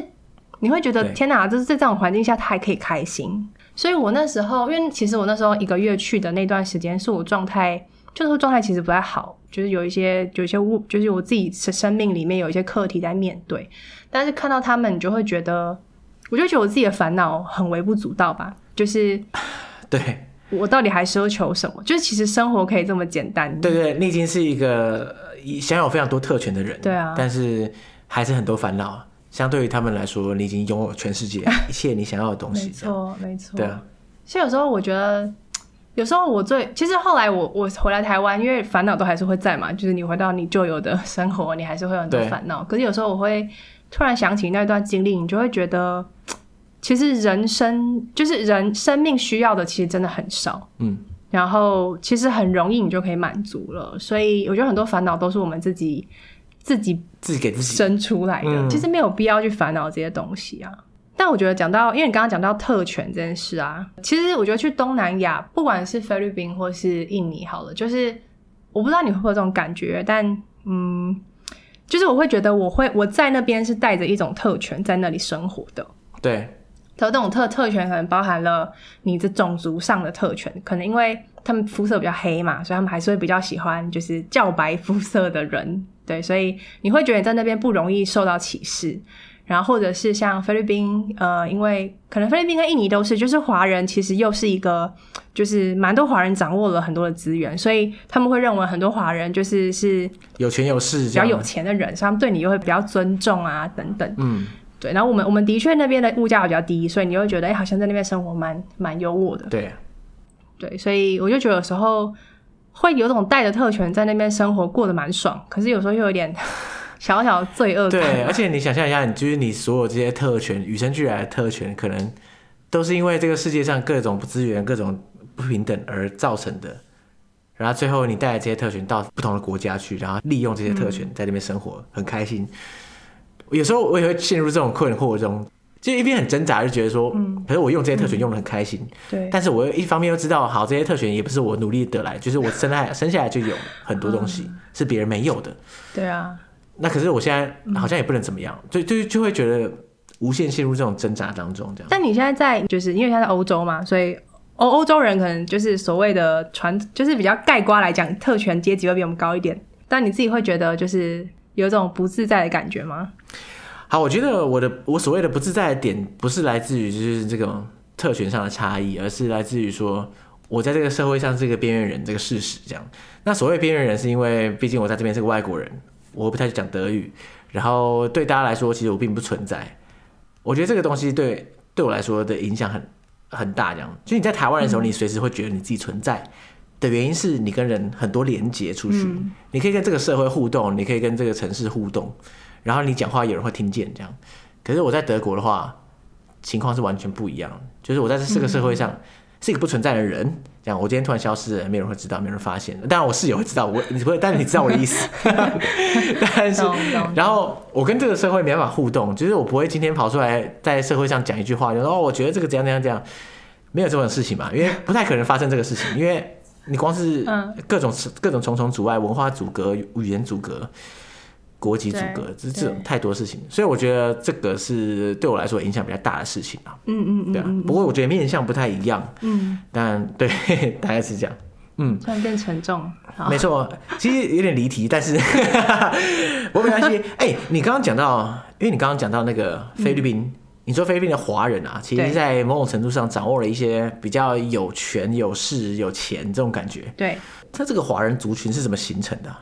你会觉得天哪，就是在这种环境下他还可以开心。所以我那时候，因为其实我那时候一个月去的那段时间，是我状态。就是状态其实不太好，就是有一些，有一些物，就是我自己生命里面有一些课题在面对。但是看到他们，你就会觉得，我就觉得我自己的烦恼很微不足道吧。就是，对，我到底还奢求什么？就是其实生活可以这么简单。对对，你已经是一个享有非常多特权的人。对啊，但是还是很多烦恼。相对于他们来说，你已经拥有全世界 一切你想要的东西。没错，没错。对啊，所以有时候我觉得。有时候我最其实后来我我回来台湾，因为烦恼都还是会在嘛，就是你回到你旧有的生活，你还是会有很多烦恼。可是有时候我会突然想起那段经历，你就会觉得，其实人生就是人生命需要的，其实真的很少。嗯，然后其实很容易你就可以满足了。所以我觉得很多烦恼都是我们自己自己自己给自己生出来的，嗯，其实没有必要去烦恼这些东西啊。但我觉得讲到，因为你刚刚讲到特权这件事啊，其实我觉得去东南亚，不管是菲律宾或是印尼，好了，就是我不知道你会不会有这种感觉，但嗯，就是我会觉得我会我在那边是带着一种特权在那里生活的。对，这种特特权可能包含了你的种族上的特权，可能因为他们肤色比较黑嘛，所以他们还是会比较喜欢就是较白肤色的人。对，所以你会觉得你在那边不容易受到歧视。然后或者是像菲律宾，呃，因为可能菲律宾跟印尼都是，就是华人其实又是一个，就是蛮多华人掌握了很多的资源，所以他们会认为很多华人就是是有权有势，比较有钱的人，所以他们对你又会比较尊重啊等等。嗯，对。然后我们我们的确那边的物价比较低，所以你会觉得，哎，好像在那边生活蛮蛮优渥的。对，对，所以我就觉得有时候会有种带着特权在那边生活过得蛮爽，可是有时候又有点。小小罪恶感。对，而且你想象一下，你就是你所有这些特权，与生俱来的特权，可能都是因为这个世界上各种资源、各种不平等而造成的。然后最后你带来这些特权到不同的国家去，然后利用这些特权在那边生活，嗯、很开心。有时候我也会陷入这种困惑中，就一边很挣扎，就觉得说，嗯，可是我用这些特权用的很开心，对、嗯。但是我又一方面又知道，好，这些特权也不是我努力得来，就是我生来生下来就有很多东西是别人没有的。对啊。那可是我现在好像也不能怎么样，就就就会觉得无限陷入这种挣扎当中这样。但你现在在就是因为现在在欧洲嘛，所以欧欧洲人可能就是所谓的传，就是比较盖瓜来讲，特权阶级会比我们高一点。但你自己会觉得就是有这种不自在的感觉吗？好，我觉得我的我所谓的不自在的点，不是来自于就是这种特权上的差异，而是来自于说我在这个社会上是一个边缘人这个事实这样。那所谓边缘人，是因为毕竟我在这边是个外国人。我不太讲德语，然后对大家来说，其实我并不存在。我觉得这个东西对对我来说的影响很很大。这样，就你在台湾的时候，你随时会觉得你自己存在的原因是你跟人很多连接出去，你可以跟这个社会互动，你可以跟这个城市互动，然后你讲话有人会听见这样。可是我在德国的话，情况是完全不一样，就是我在这个社会上。是一个不存在的人，这样我今天突然消失了，没有人会知道，没有人发现。当然我室友会知道，我你不会，但是你知道我的意思。但是，然后我跟这个社会没办法互动，就是我不会今天跑出来在社会上讲一句话，就说哦，我觉得这个怎样怎样怎样，没有这种事情嘛，因为不太可能发生这个事情，因为你光是各种各种重重阻碍，文化阻隔、语言阻隔。国籍阻隔，这这种太多事情，所以我觉得这个是对我来说影响比较大的事情啊。嗯嗯嗯，对啊。不过我觉得面向不太一样。嗯。但对，大概是这样。嗯。突然变沉重。没错，其实有点离题，但是 我没关系。哎、欸，你刚刚讲到，因为你刚刚讲到那个菲律宾，嗯、你说菲律宾的华人啊，其实在某种程度上掌握了一些比较有权、有势、有钱这种感觉。对。他这个华人族群是怎么形成的？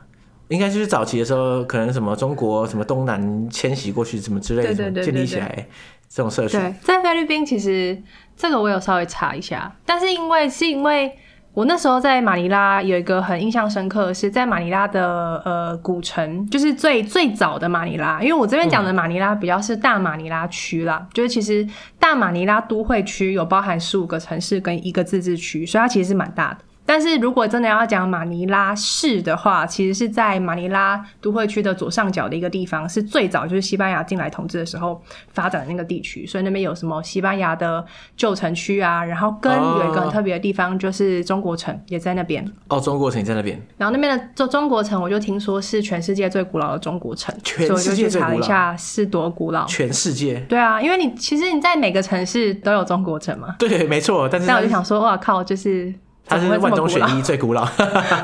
应该就是早期的时候，可能什么中国什么东南迁徙过去什么之类的，建立起来这种社区。对，在菲律宾其实这个我有稍微查一下，但是因为是因为我那时候在马尼拉有一个很印象深刻的是在马尼拉的呃古城，就是最最早的马尼拉，因为我这边讲的马尼拉比较是大马尼拉区啦，嗯、就是其实大马尼拉都会区有包含十五个城市跟一个自治区，所以它其实是蛮大的。但是如果真的要讲马尼拉市的话，其实是在马尼拉都会区的左上角的一个地方，是最早就是西班牙进来统治的时候发展的那个地区，所以那边有什么西班牙的旧城区啊，然后跟有一个很特别的地方就是中国城也在那边。哦，中国城也在那边。然后那边的中中国城，我就听说是全世界最古老的中国城。所以我就去查了一下是多古老。全世界。对啊，因为你其实你在每个城市都有中国城嘛。对，没错。但是但我就想说，哇靠，就是。它是万中选一最古老，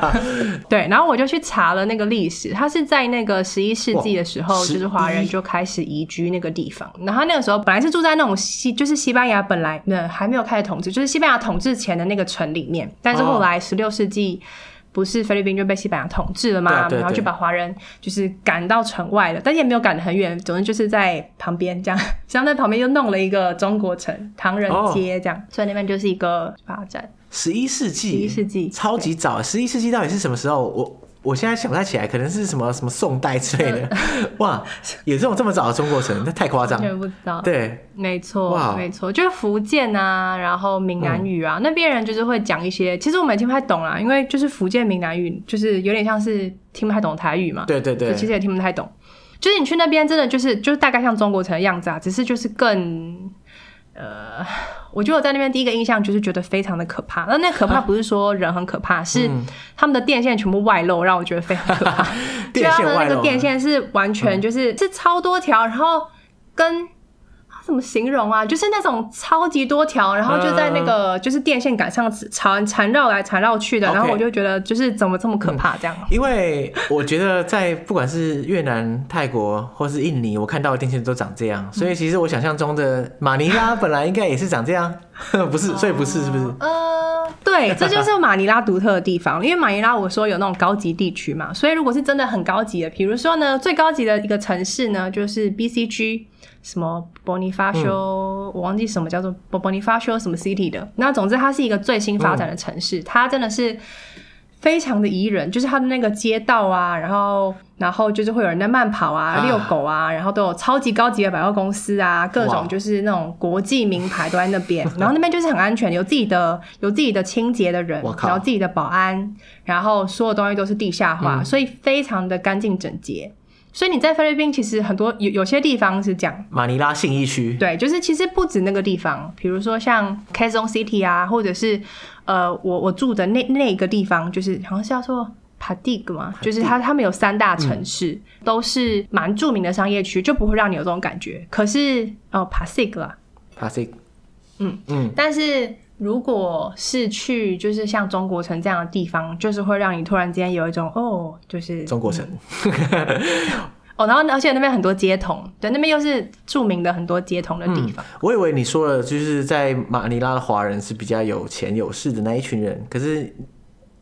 对。然后我就去查了那个历史，它是在那个十一世纪的时候，就是华人就开始移居那个地方。然后那个时候本来是住在那种西，就是西班牙本来那还没有开始统治，就是西班牙统治前的那个城里面。但是后来十六世纪不是菲律宾就被西班牙统治了嘛，然后就把华人就是赶到城外了，但是也没有赶得很远，总之就是在旁边这样，像在旁边又弄了一个中国城唐人街这样，所以那边就是一个发展。十一世纪，十一世纪超级早。十一世纪到底是什么时候？我我现在想不太起来，可能是什么什么宋代之类的。哇，有这种这么早的中国城，那太夸张。全不知道。对，没错，哇，没错，就是福建啊，然后闽南语啊，嗯、那边人就是会讲一些，其实我们也听不太懂啦，因为就是福建闽南语，就是有点像是听不太懂台语嘛。对对对，其实也听不太懂。就是你去那边，真的就是就是大概像中国城的样子啊，只是就是更。呃，我觉得我在那边第一个印象就是觉得非常的可怕。那那可怕不是说人很可怕，啊、是他们的电线全部外露，让我觉得非常可怕。电线外露，那个电线是完全就是、嗯、是超多条，然后跟。怎么形容啊？就是那种超级多条，然后就在那个就是电线杆上缠缠绕来缠绕去的，然后我就觉得就是怎么这么可怕这样。因为我觉得在不管是越南、泰国或是印尼，我看到的电线都长这样，所以其实我想象中的马尼拉本来应该也是长这样，不是？所以不是是不是？呃，对，这就是马尼拉独特的地方。因为马尼拉我说有那种高级地区嘛，所以如果是真的很高级的，比如说呢，最高级的一个城市呢，就是 BCG。什么 Bonifacio，、嗯、我忘记什么叫做 Bonifacio 什么 City 的。那总之，它是一个最新发展的城市，嗯、它真的是非常的宜人，就是它的那个街道啊，然后然后就是会有人在慢跑啊、遛狗啊，然后都有超级高级的百货公司啊，各种就是那种国际名牌都在那边。然后那边就是很安全，有自己的有自己的清洁的人，然后自己的保安，然后所有东西都是地下化，嗯、所以非常的干净整洁。所以你在菲律宾其实很多有有些地方是讲马尼拉信义区，对，就是其实不止那个地方，比如说像 Quezon City 啊，或者是呃我我住的那那个地方，就是好像是叫做 Padig 嘛，就是它他们有三大城市，嗯、都是蛮著名的商业区，就不会让你有这种感觉。可是哦，Pasig 啦，Pasig，嗯嗯，但是如果是去就是像中国城这样的地方，就是会让你突然间有一种哦，就是中国城。哦，然后而且那边很多街童，对，那边又是著名的很多街童的地方。嗯、我以为你说了，就是在马尼拉的华人是比较有钱有势的那一群人，可是。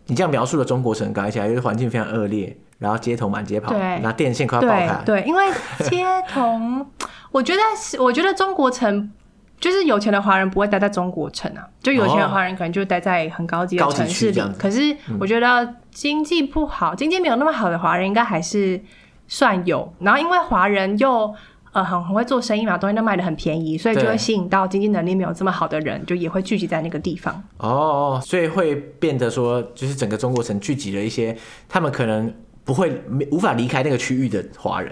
你这样描述的中国城，感觉起来就是环境非常恶劣，然后街头满街跑，对然后电线快要爆开。对，因为街童，我觉得是，我觉得中国城就是有钱的华人不会待在中国城啊，就有钱的华人可能就待在很高级的城市里。可是我觉得经济不好，嗯、经济没有那么好的华人应该还是算有。然后因为华人又。呃，很很会做生意嘛，东西都卖的很便宜，所以就会吸引到经济能力没有这么好的人，就也会聚集在那个地方。哦，所以会变得说，就是整个中国城聚集了一些他们可能不会无法离开那个区域的华人，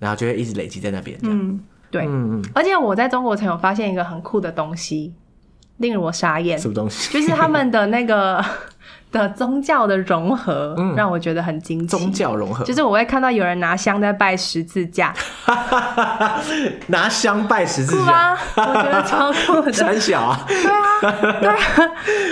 然后就会一直累积在那边。嗯，对，嗯嗯。而且我在中国城有发现一个很酷的东西，令我傻眼。什么东西？就是他们的那个。的宗教的融合让我觉得很惊奇。宗教融合，就是我会看到有人拿香在拜十字架，拿香拜十字架，我觉得超酷的。很小啊，对啊，对啊，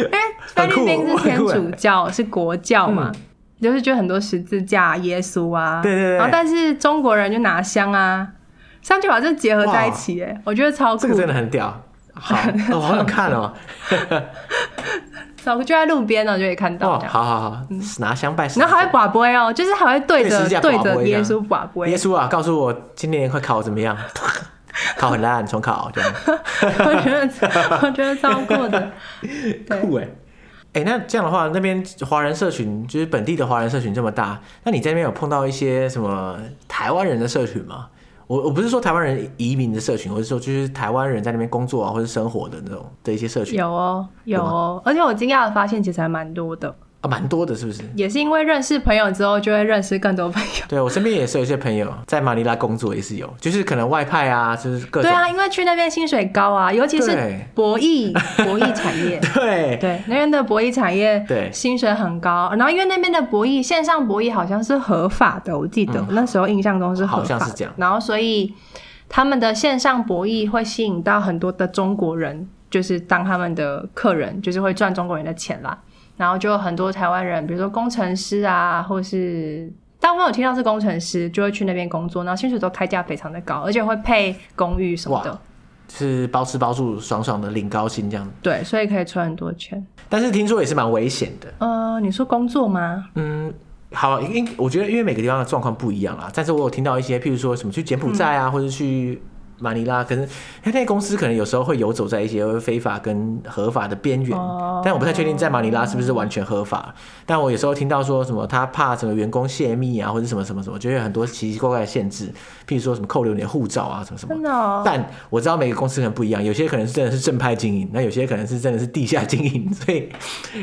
因为菲律宾是天主教，是国教嘛，就是就很多十字架、耶稣啊，对对对。然后但是中国人就拿香啊，香就把这结合在一起，哎，我觉得超酷，这个真的很屌。好，我好想看哦。走，就在路边呢，就可以看到。哦，好好好，拿香拜。然后还会跋杯哦，就是还会对着对着耶稣跋杯。耶稣啊，告诉我今年会考怎么样？考很烂，重考这样。我觉得我觉得超酷的，酷哎哎，那这样的话，那边华人社群就是本地的华人社群这么大，那你在那边有碰到一些什么台湾人的社群吗？我我不是说台湾人移民的社群，我是说就是台湾人在那边工作啊或者生活的那种的一些社群。有哦，有哦，吗而且我惊讶的发现，其实还蛮多的。啊，蛮多的，是不是？也是因为认识朋友之后，就会认识更多朋友。对，我身边也是有一些朋友在马尼拉工作，也是有，就是可能外派啊，就是各种。对啊，因为去那边薪水高啊，尤其是博弈 博弈产业。对对，那边的博弈产业对薪水很高。然后因为那边的博弈线上博弈好像是合法的，我记得、嗯、那时候印象中是合法的。好像是这样。然后所以他们的线上博弈会吸引到很多的中国人，就是当他们的客人，就是会赚中国人的钱啦。然后就有很多台湾人，比如说工程师啊，或是大部分有听到是工程师，就会去那边工作，然后薪水都开价非常的高，而且会配公寓什么的，是包吃包住，爽爽的领高薪这样。对，所以可以存很多钱。但是听说也是蛮危险的。呃，你说工作吗？嗯，好，因我觉得因为每个地方的状况不一样啦，但是我有听到一些，譬如说什么去柬埔寨啊，嗯、或者去。马尼拉，可是那些公司可能有时候会游走在一些非法跟合法的边缘，oh, 但我不太确定在马尼拉是不是完全合法。Oh. 但我有时候听到说什么他怕什么员工泄密啊，或者什么什么什么，就有很多奇奇怪怪的限制，譬如说什么扣留你的护照啊，什么什么。真的哦。但我知道每个公司可能不一样，有些可能是真的是正派经营，那有些可能是真的是地下经营，所以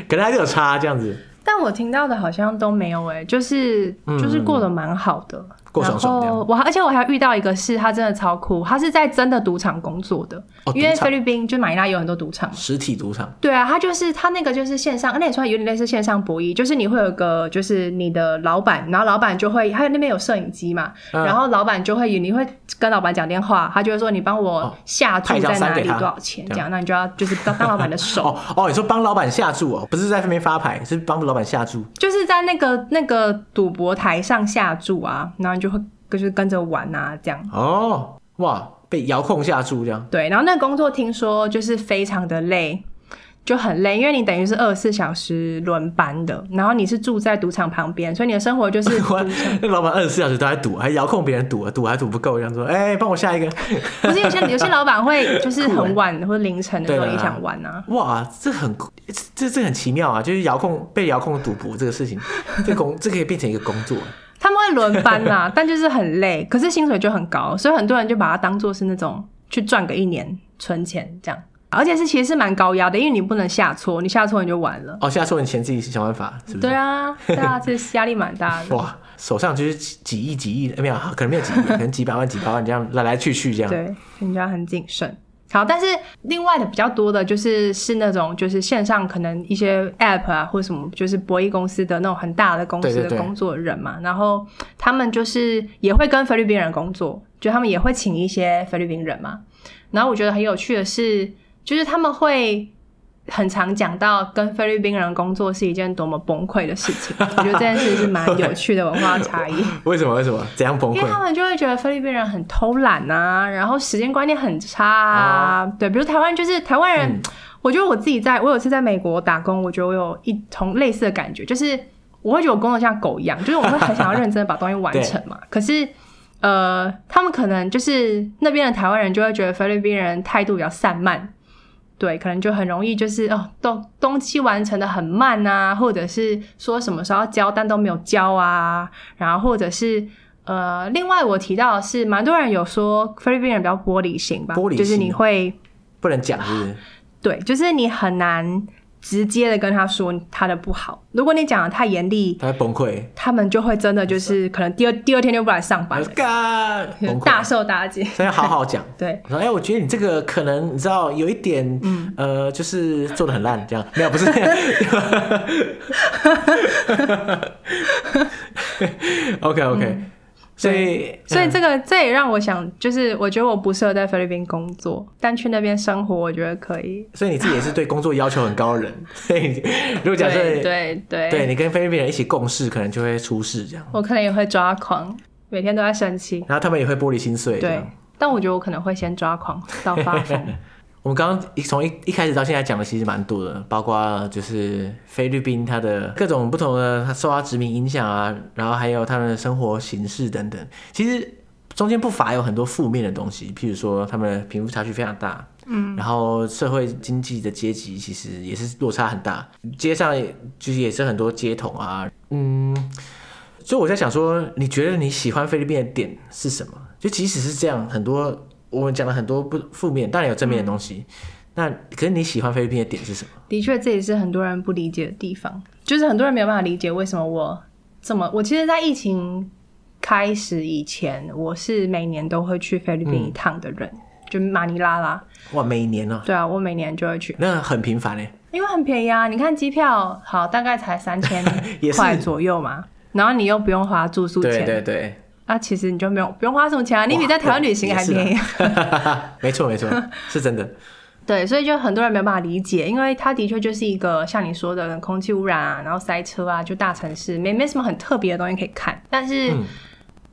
可能还是有差这样子。但我听到的好像都没有哎、欸，就是就是过得蛮好的。嗯然后我还，而且我还遇到一个是，他真的超酷，他是在真的赌场工作的，哦、因为菲律宾就马尼拉有很多赌场，实体赌场。对啊，他就是他那个就是线上，那也算有点类似线上博弈，就是你会有个就是你的老板，然后老板就会，还有那边有摄影机嘛，嗯、然后老板就会，你会跟老板讲电话，他就会说你帮我下注在哪里多少钱这样，那你就要就是当当老板的 手。哦哦，你说帮老板下注哦，不是在那边发牌，是帮老板下注，就是在那个那个赌博台上下注啊，然后你就会。就是跟着玩啊，这样哦，哇，被遥控下注这样。对，然后那个工作听说就是非常的累，就很累，因为你等于是二十四小时轮班的，然后你是住在赌场旁边，所以你的生活就是 那老板二十四小时都在赌，还遥控别人赌，赌还赌不够，这样说，哎、欸，帮我下一个。不是有些有些老板会就是很晚或者凌晨的时候也想玩啊。哇，这很这这很奇妙啊，就是遥控被遥控赌博这个事情，这工这可以变成一个工作。他们会轮班呐、啊，但就是很累，可是薪水就很高，所以很多人就把它当做是那种去赚个一年存钱这样，而且是其实是蛮高压的，因为你不能下错，你下错你就完了。哦，下错你钱自己想办法，是不是？对啊，对啊，这压力蛮大的。哇，手上就是几亿几亿，没有，可能没有几亿，可能几百万几百万这样来来去去这样。对，人家很谨慎。好，但是另外的比较多的就是是那种就是线上可能一些 App 啊或者什么，就是博弈公司的那种很大的公司的工作人嘛，对对对，然后他们就是也会跟菲律宾人工作，就他们也会请一些菲律宾人嘛。然后我觉得很有趣的是，就是他们会。很常讲到跟菲律宾人工作是一件多么崩溃的事情，我觉得这件事是蛮有趣的文化差异。为什么？为什么？怎样崩溃？因为他们就会觉得菲律宾人很偷懒啊，然后时间观念很差啊。哦、对，比如台湾就是台湾人、嗯，我觉得我自己在我有次在美国打工，我觉得我有一同类似的感觉，就是我会觉得我工作像狗一样，就是我会很想要认真的把东西完成嘛。可是呃，他们可能就是那边的台湾人就会觉得菲律宾人态度比较散漫。对，可能就很容易就是哦，东东西完成的很慢啊，或者是说什么时候要交但都没有交啊，然后或者是呃，另外我提到的是，蛮多人有说菲律宾人比较玻璃心吧，玻璃心，就是你会不能讲，是不是？对，就是你很难。直接的跟他说他的不好，如果你讲的太严厉，他会崩溃，他们就会真的就是可能第二第二天就不来上班了，大受打击。所以要好好讲，对，说哎、欸，我觉得你这个可能你知道有一点，嗯，呃，就是做的很烂，这样。没有不是，OK OK。嗯所以，所以这个这也让我想，就是我觉得我不适合在菲律宾工作，但去那边生活，我觉得可以。所以你自己也是对工作要求很高的人，所以如果假设对对对，对你跟菲律宾人一起共事，可能就会出事这样。我可能也会抓狂，每天都在生气，然后他们也会玻璃心碎。对，但我觉得我可能会先抓狂到发疯。我们刚刚一从一一开始到现在讲的其实蛮多的，包括就是菲律宾它的各种不同的，它受到殖民影响啊，然后还有他们的生活形式等等。其实中间不乏有很多负面的东西，譬如说他们的贫富差距非常大，嗯，然后社会经济的阶级其实也是落差很大，街上就是也是很多街头啊，嗯，所以我在想说，你觉得你喜欢菲律宾的点是什么？就即使是这样，很多。我们讲了很多不负面，当然有正面的东西。嗯、那可是你喜欢菲律宾的点是什么？的确，这也是很多人不理解的地方，就是很多人没有办法理解为什么我这么……我其实，在疫情开始以前，我是每年都会去菲律宾一趟的人，嗯、就马尼拉啦。哇，每年哦？对啊，我每年就会去。那很频繁耶，因为很便宜啊！你看机票，好，大概才三千块左右嘛，然后你又不用花住宿钱，对对对。那、啊、其实你就没有不用花什么钱啊，你比在台湾旅行还便宜。没错没错，是真的。对，所以就很多人没有办法理解，因为它的确就是一个像你说的空气污染啊，然后塞车啊，就大城市没没什么很特别的东西可以看。但是，嗯、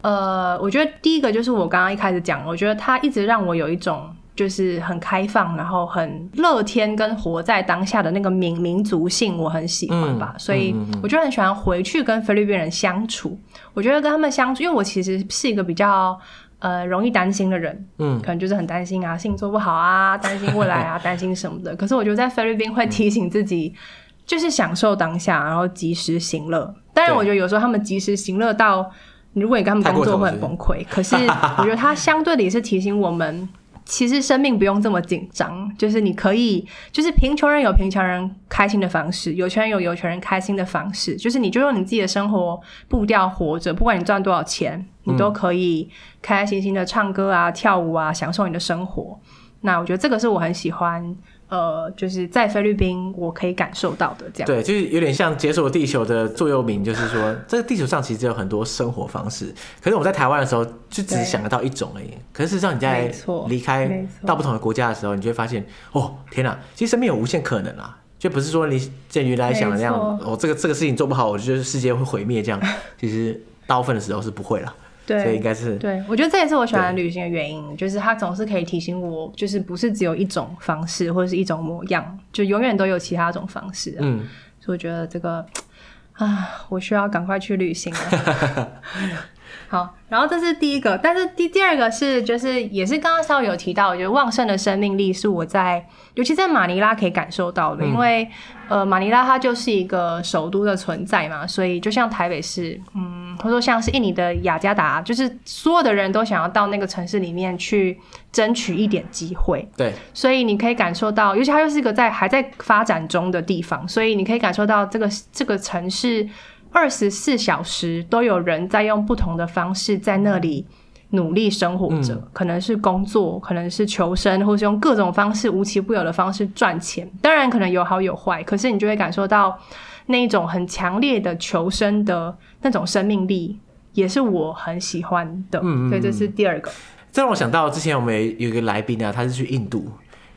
呃，我觉得第一个就是我刚刚一开始讲，我觉得它一直让我有一种。就是很开放，然后很乐天，跟活在当下的那个民民族性，我很喜欢吧。嗯、所以我就很喜欢回去跟菲律宾人相处。嗯、我觉得跟他们相处，因为我其实是一个比较呃容易担心的人，嗯，可能就是很担心啊，事情做不好啊，担心未来啊，担心什么的。可是我觉得在菲律宾会提醒自己，就是享受当下，然后及时行乐。当然，我觉得有时候他们及时行乐到，如果你跟他们工作会很崩溃。可是我觉得他相对的也是提醒我们。其实生命不用这么紧张，就是你可以，就是贫穷人有贫穷人开心的方式，有钱人有有钱人开心的方式，就是你就用你自己的生活步调活着，不管你赚多少钱，你都可以开开心心的唱歌啊、跳舞啊，享受你的生活。那我觉得这个是我很喜欢。呃，就是在菲律宾，我可以感受到的这样。对，就是有点像解锁地球的座右铭，就是说，这个地球上其实有很多生活方式。可是我们在台湾的时候，就只想得到一种而已。可是事实上，你在离开到不同的国家的时候，你就会发现，哦，天哪，其实生命有无限可能啊！就不是说你像原来想的那样，哦，这个这个事情做不好，我觉得世界会毁灭这样。其实大部分的时候是不会了。对，所以应该是对，我觉得这也是我喜欢旅行的原因，就是它总是可以提醒我，就是不是只有一种方式或者是一种模样，就永远都有其他种方式啊。嗯，所以我觉得这个 啊，我需要赶快去旅行了。好，然后这是第一个，但是第第二个是，就是也是刚刚稍微有提到，我觉得旺盛的生命力是我在，尤其在马尼拉可以感受到的，嗯、因为呃，马尼拉它就是一个首都的存在嘛，所以就像台北市，嗯，或者说像是印尼的雅加达，就是所有的人都想要到那个城市里面去争取一点机会，对，所以你可以感受到，尤其它又是一个在还在发展中的地方，所以你可以感受到这个这个城市。二十四小时都有人在用不同的方式在那里努力生活着，嗯、可能是工作，可能是求生，或是用各种方式无奇不有的方式赚钱。当然，可能有好有坏，可是你就会感受到那一种很强烈的求生的那种生命力，也是我很喜欢的。嗯，所以这是第二个。这让我想到之前我们有一个来宾啊，他是去印度，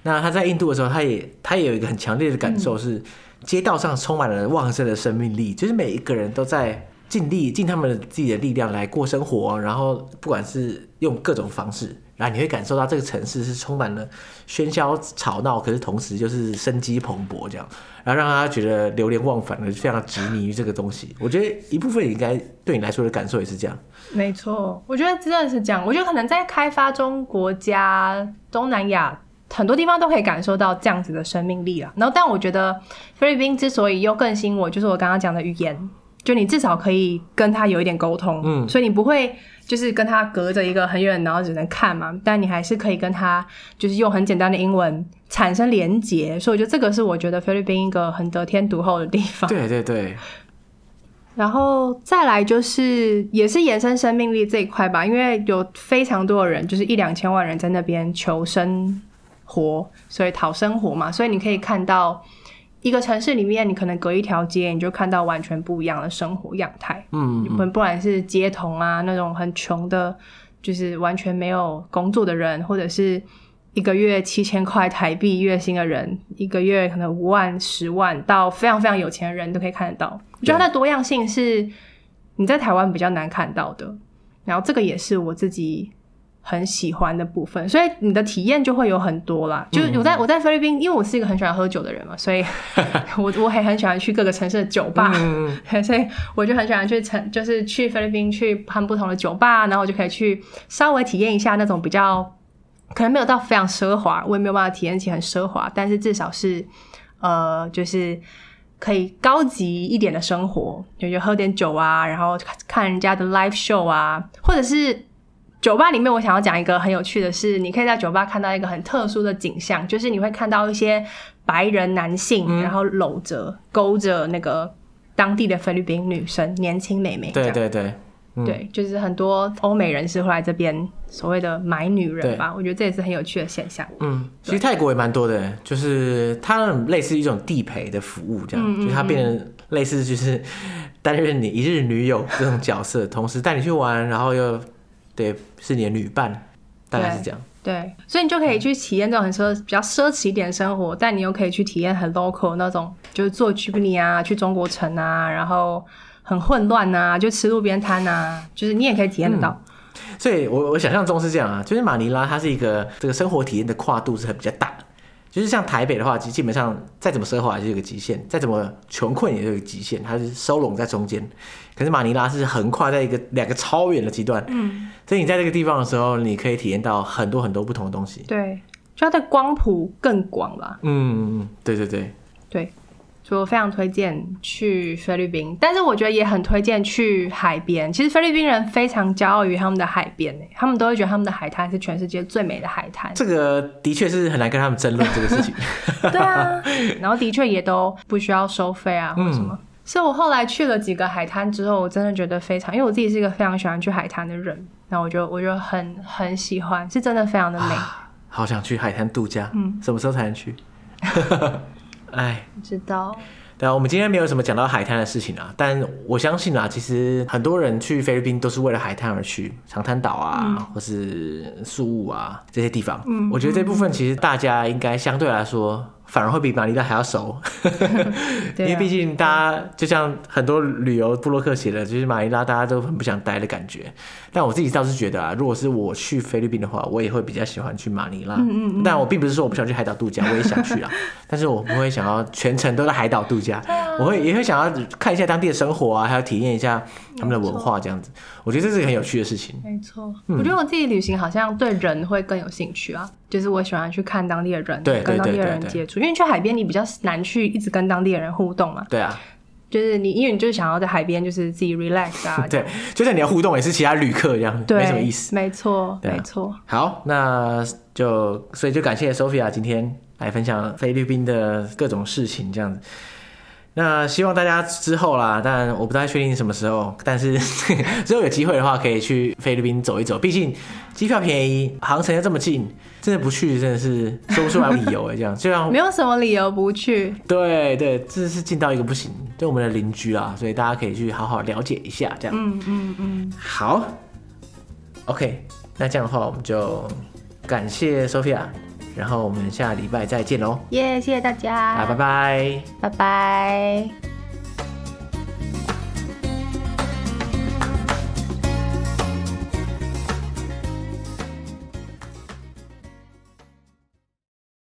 那他在印度的时候，他也他也有一个很强烈的感受，是街道上充满了旺盛的生命力，就是每一个人都在。尽力尽他们自己的力量来过生活，然后不管是用各种方式，然后你会感受到这个城市是充满了喧嚣吵闹，可是同时就是生机蓬勃这样，然后让他觉得流连忘返的，非常执迷于这个东西。我觉得一部分应该对你来说的感受也是这样。没错，我觉得真的是这样。我觉得可能在开发中国家、东南亚很多地方都可以感受到这样子的生命力了。然后，但我觉得菲律宾之所以又更吸引我，就是我刚刚讲的语言。就你至少可以跟他有一点沟通，嗯，所以你不会就是跟他隔着一个很远，然后只能看嘛，但你还是可以跟他就是用很简单的英文产生连结，所以我觉得这个是我觉得菲律宾一个很得天独厚的地方。对对对。然后再来就是也是延伸生命力这一块吧，因为有非常多的人，就是一两千万人在那边求生活，所以讨生活嘛，所以你可以看到。一个城市里面，你可能隔一条街，你就看到完全不一样的生活样态。嗯，不不管是街童啊，那种很穷的，就是完全没有工作的人，或者是一个月七千块台币月薪的人，一个月可能五万、十万，到非常非常有钱的人都可以看得到。我觉得它的多样性是你在台湾比较难看到的。然后这个也是我自己。很喜欢的部分，所以你的体验就会有很多啦。就是我在我在菲律宾，因为我是一个很喜欢喝酒的人嘛，所以 我我还很喜欢去各个城市的酒吧，所以我就很喜欢去城，就是去菲律宾去看不同的酒吧，然后我就可以去稍微体验一下那种比较可能没有到非常奢华，我也没有办法体验起很奢华，但是至少是呃，就是可以高级一点的生活，就就喝点酒啊，然后看人家的 live show 啊，或者是。酒吧里面，我想要讲一个很有趣的是，你可以在酒吧看到一个很特殊的景象，就是你会看到一些白人男性，嗯、然后搂着、勾着那个当地的菲律宾女生，年轻美眉。对对对，嗯、对，就是很多欧美人士会来这边所谓的买女人吧。我觉得这也是很有趣的现象。嗯，其实泰国也蛮多的，就是它类似一种地陪的服务，这样，就它变成类似就是担任你一日女友这种角色，同时带你去玩，然后又。对，是你的女伴，大概是这样。对，所以你就可以去体验这种很奢、比较奢侈一点的生活，但你又可以去体验很 local 那种，就是坐 jeepney 啊，去中国城啊，然后很混乱啊，就吃路边摊啊，就是你也可以体验得到。嗯、所以我我想象中是这样啊，就是马尼拉它是一个这个生活体验的跨度是很比较大的。就是像台北的话，基基本上再怎么奢华就有个极限，再怎么穷困也有个极限，它是收拢在中间。可是马尼拉是横跨在一个两个超远的极端，嗯，所以你在这个地方的时候，你可以体验到很多很多不同的东西。对，就它的光谱更广吧。嗯，对对对，对。所以我非常推荐去菲律宾，但是我觉得也很推荐去海边。其实菲律宾人非常骄傲于他们的海边，他们都会觉得他们的海滩是全世界最美的海滩。这个的确是很难跟他们争论这个事情。对啊，然后的确也都不需要收费啊，或什么。所以、嗯、我后来去了几个海滩之后，我真的觉得非常，因为我自己是一个非常喜欢去海滩的人，那我就我就很很喜欢，是真的非常的美。好想去海滩度假，嗯，什么时候才能去？哎，不知道。对啊，我们今天没有什么讲到海滩的事情啊，但我相信啊，其实很多人去菲律宾都是为了海滩而去，长滩岛啊，嗯、或是宿务啊这些地方。嗯，我觉得这部分其实大家应该相对来说。反而会比马尼拉还要熟，因为毕竟大家就像很多旅游布洛克写的，就是马尼拉大家都很不想待的感觉。但我自己倒是觉得啊，如果是我去菲律宾的话，我也会比较喜欢去马尼拉。嗯嗯。但我并不是说我不想去海岛度假，我也想去啊。但是我不会想要全程都在海岛度假，我会也会想要看一下当地的生活啊，还有体验一下他们的文化这样子。我觉得这是一个很有趣的事情。没错，我觉得我自己旅行好像对人会更有兴趣啊。就是我喜欢去看当地的人，对，跟当地的人接触，因为去海边你比较难去一直跟当地的人互动嘛。对啊，就是你，因为你就是想要在海边就是自己 relax 啊。对，就算你要互动，也是其他旅客一样，对没什么意思。没错，没错。好，那就所以就感谢 Sophia 今天来分享菲律宾的各种事情，这样子。那希望大家之后啦，但我不太确定什么时候，但是 之后有机会的话，可以去菲律宾走一走。毕竟机票便宜，航程又这么近，真的不去真的是说不出来理由哎，这样就像没有什么理由不去。对对，这是近到一个不行，对我们的邻居啊，所以大家可以去好好了解一下，这样。嗯嗯嗯。好，OK，那这样的话我们就感谢 Sophia。然后我们下礼拜再见喽！耶，谢谢大家，拜拜，拜拜。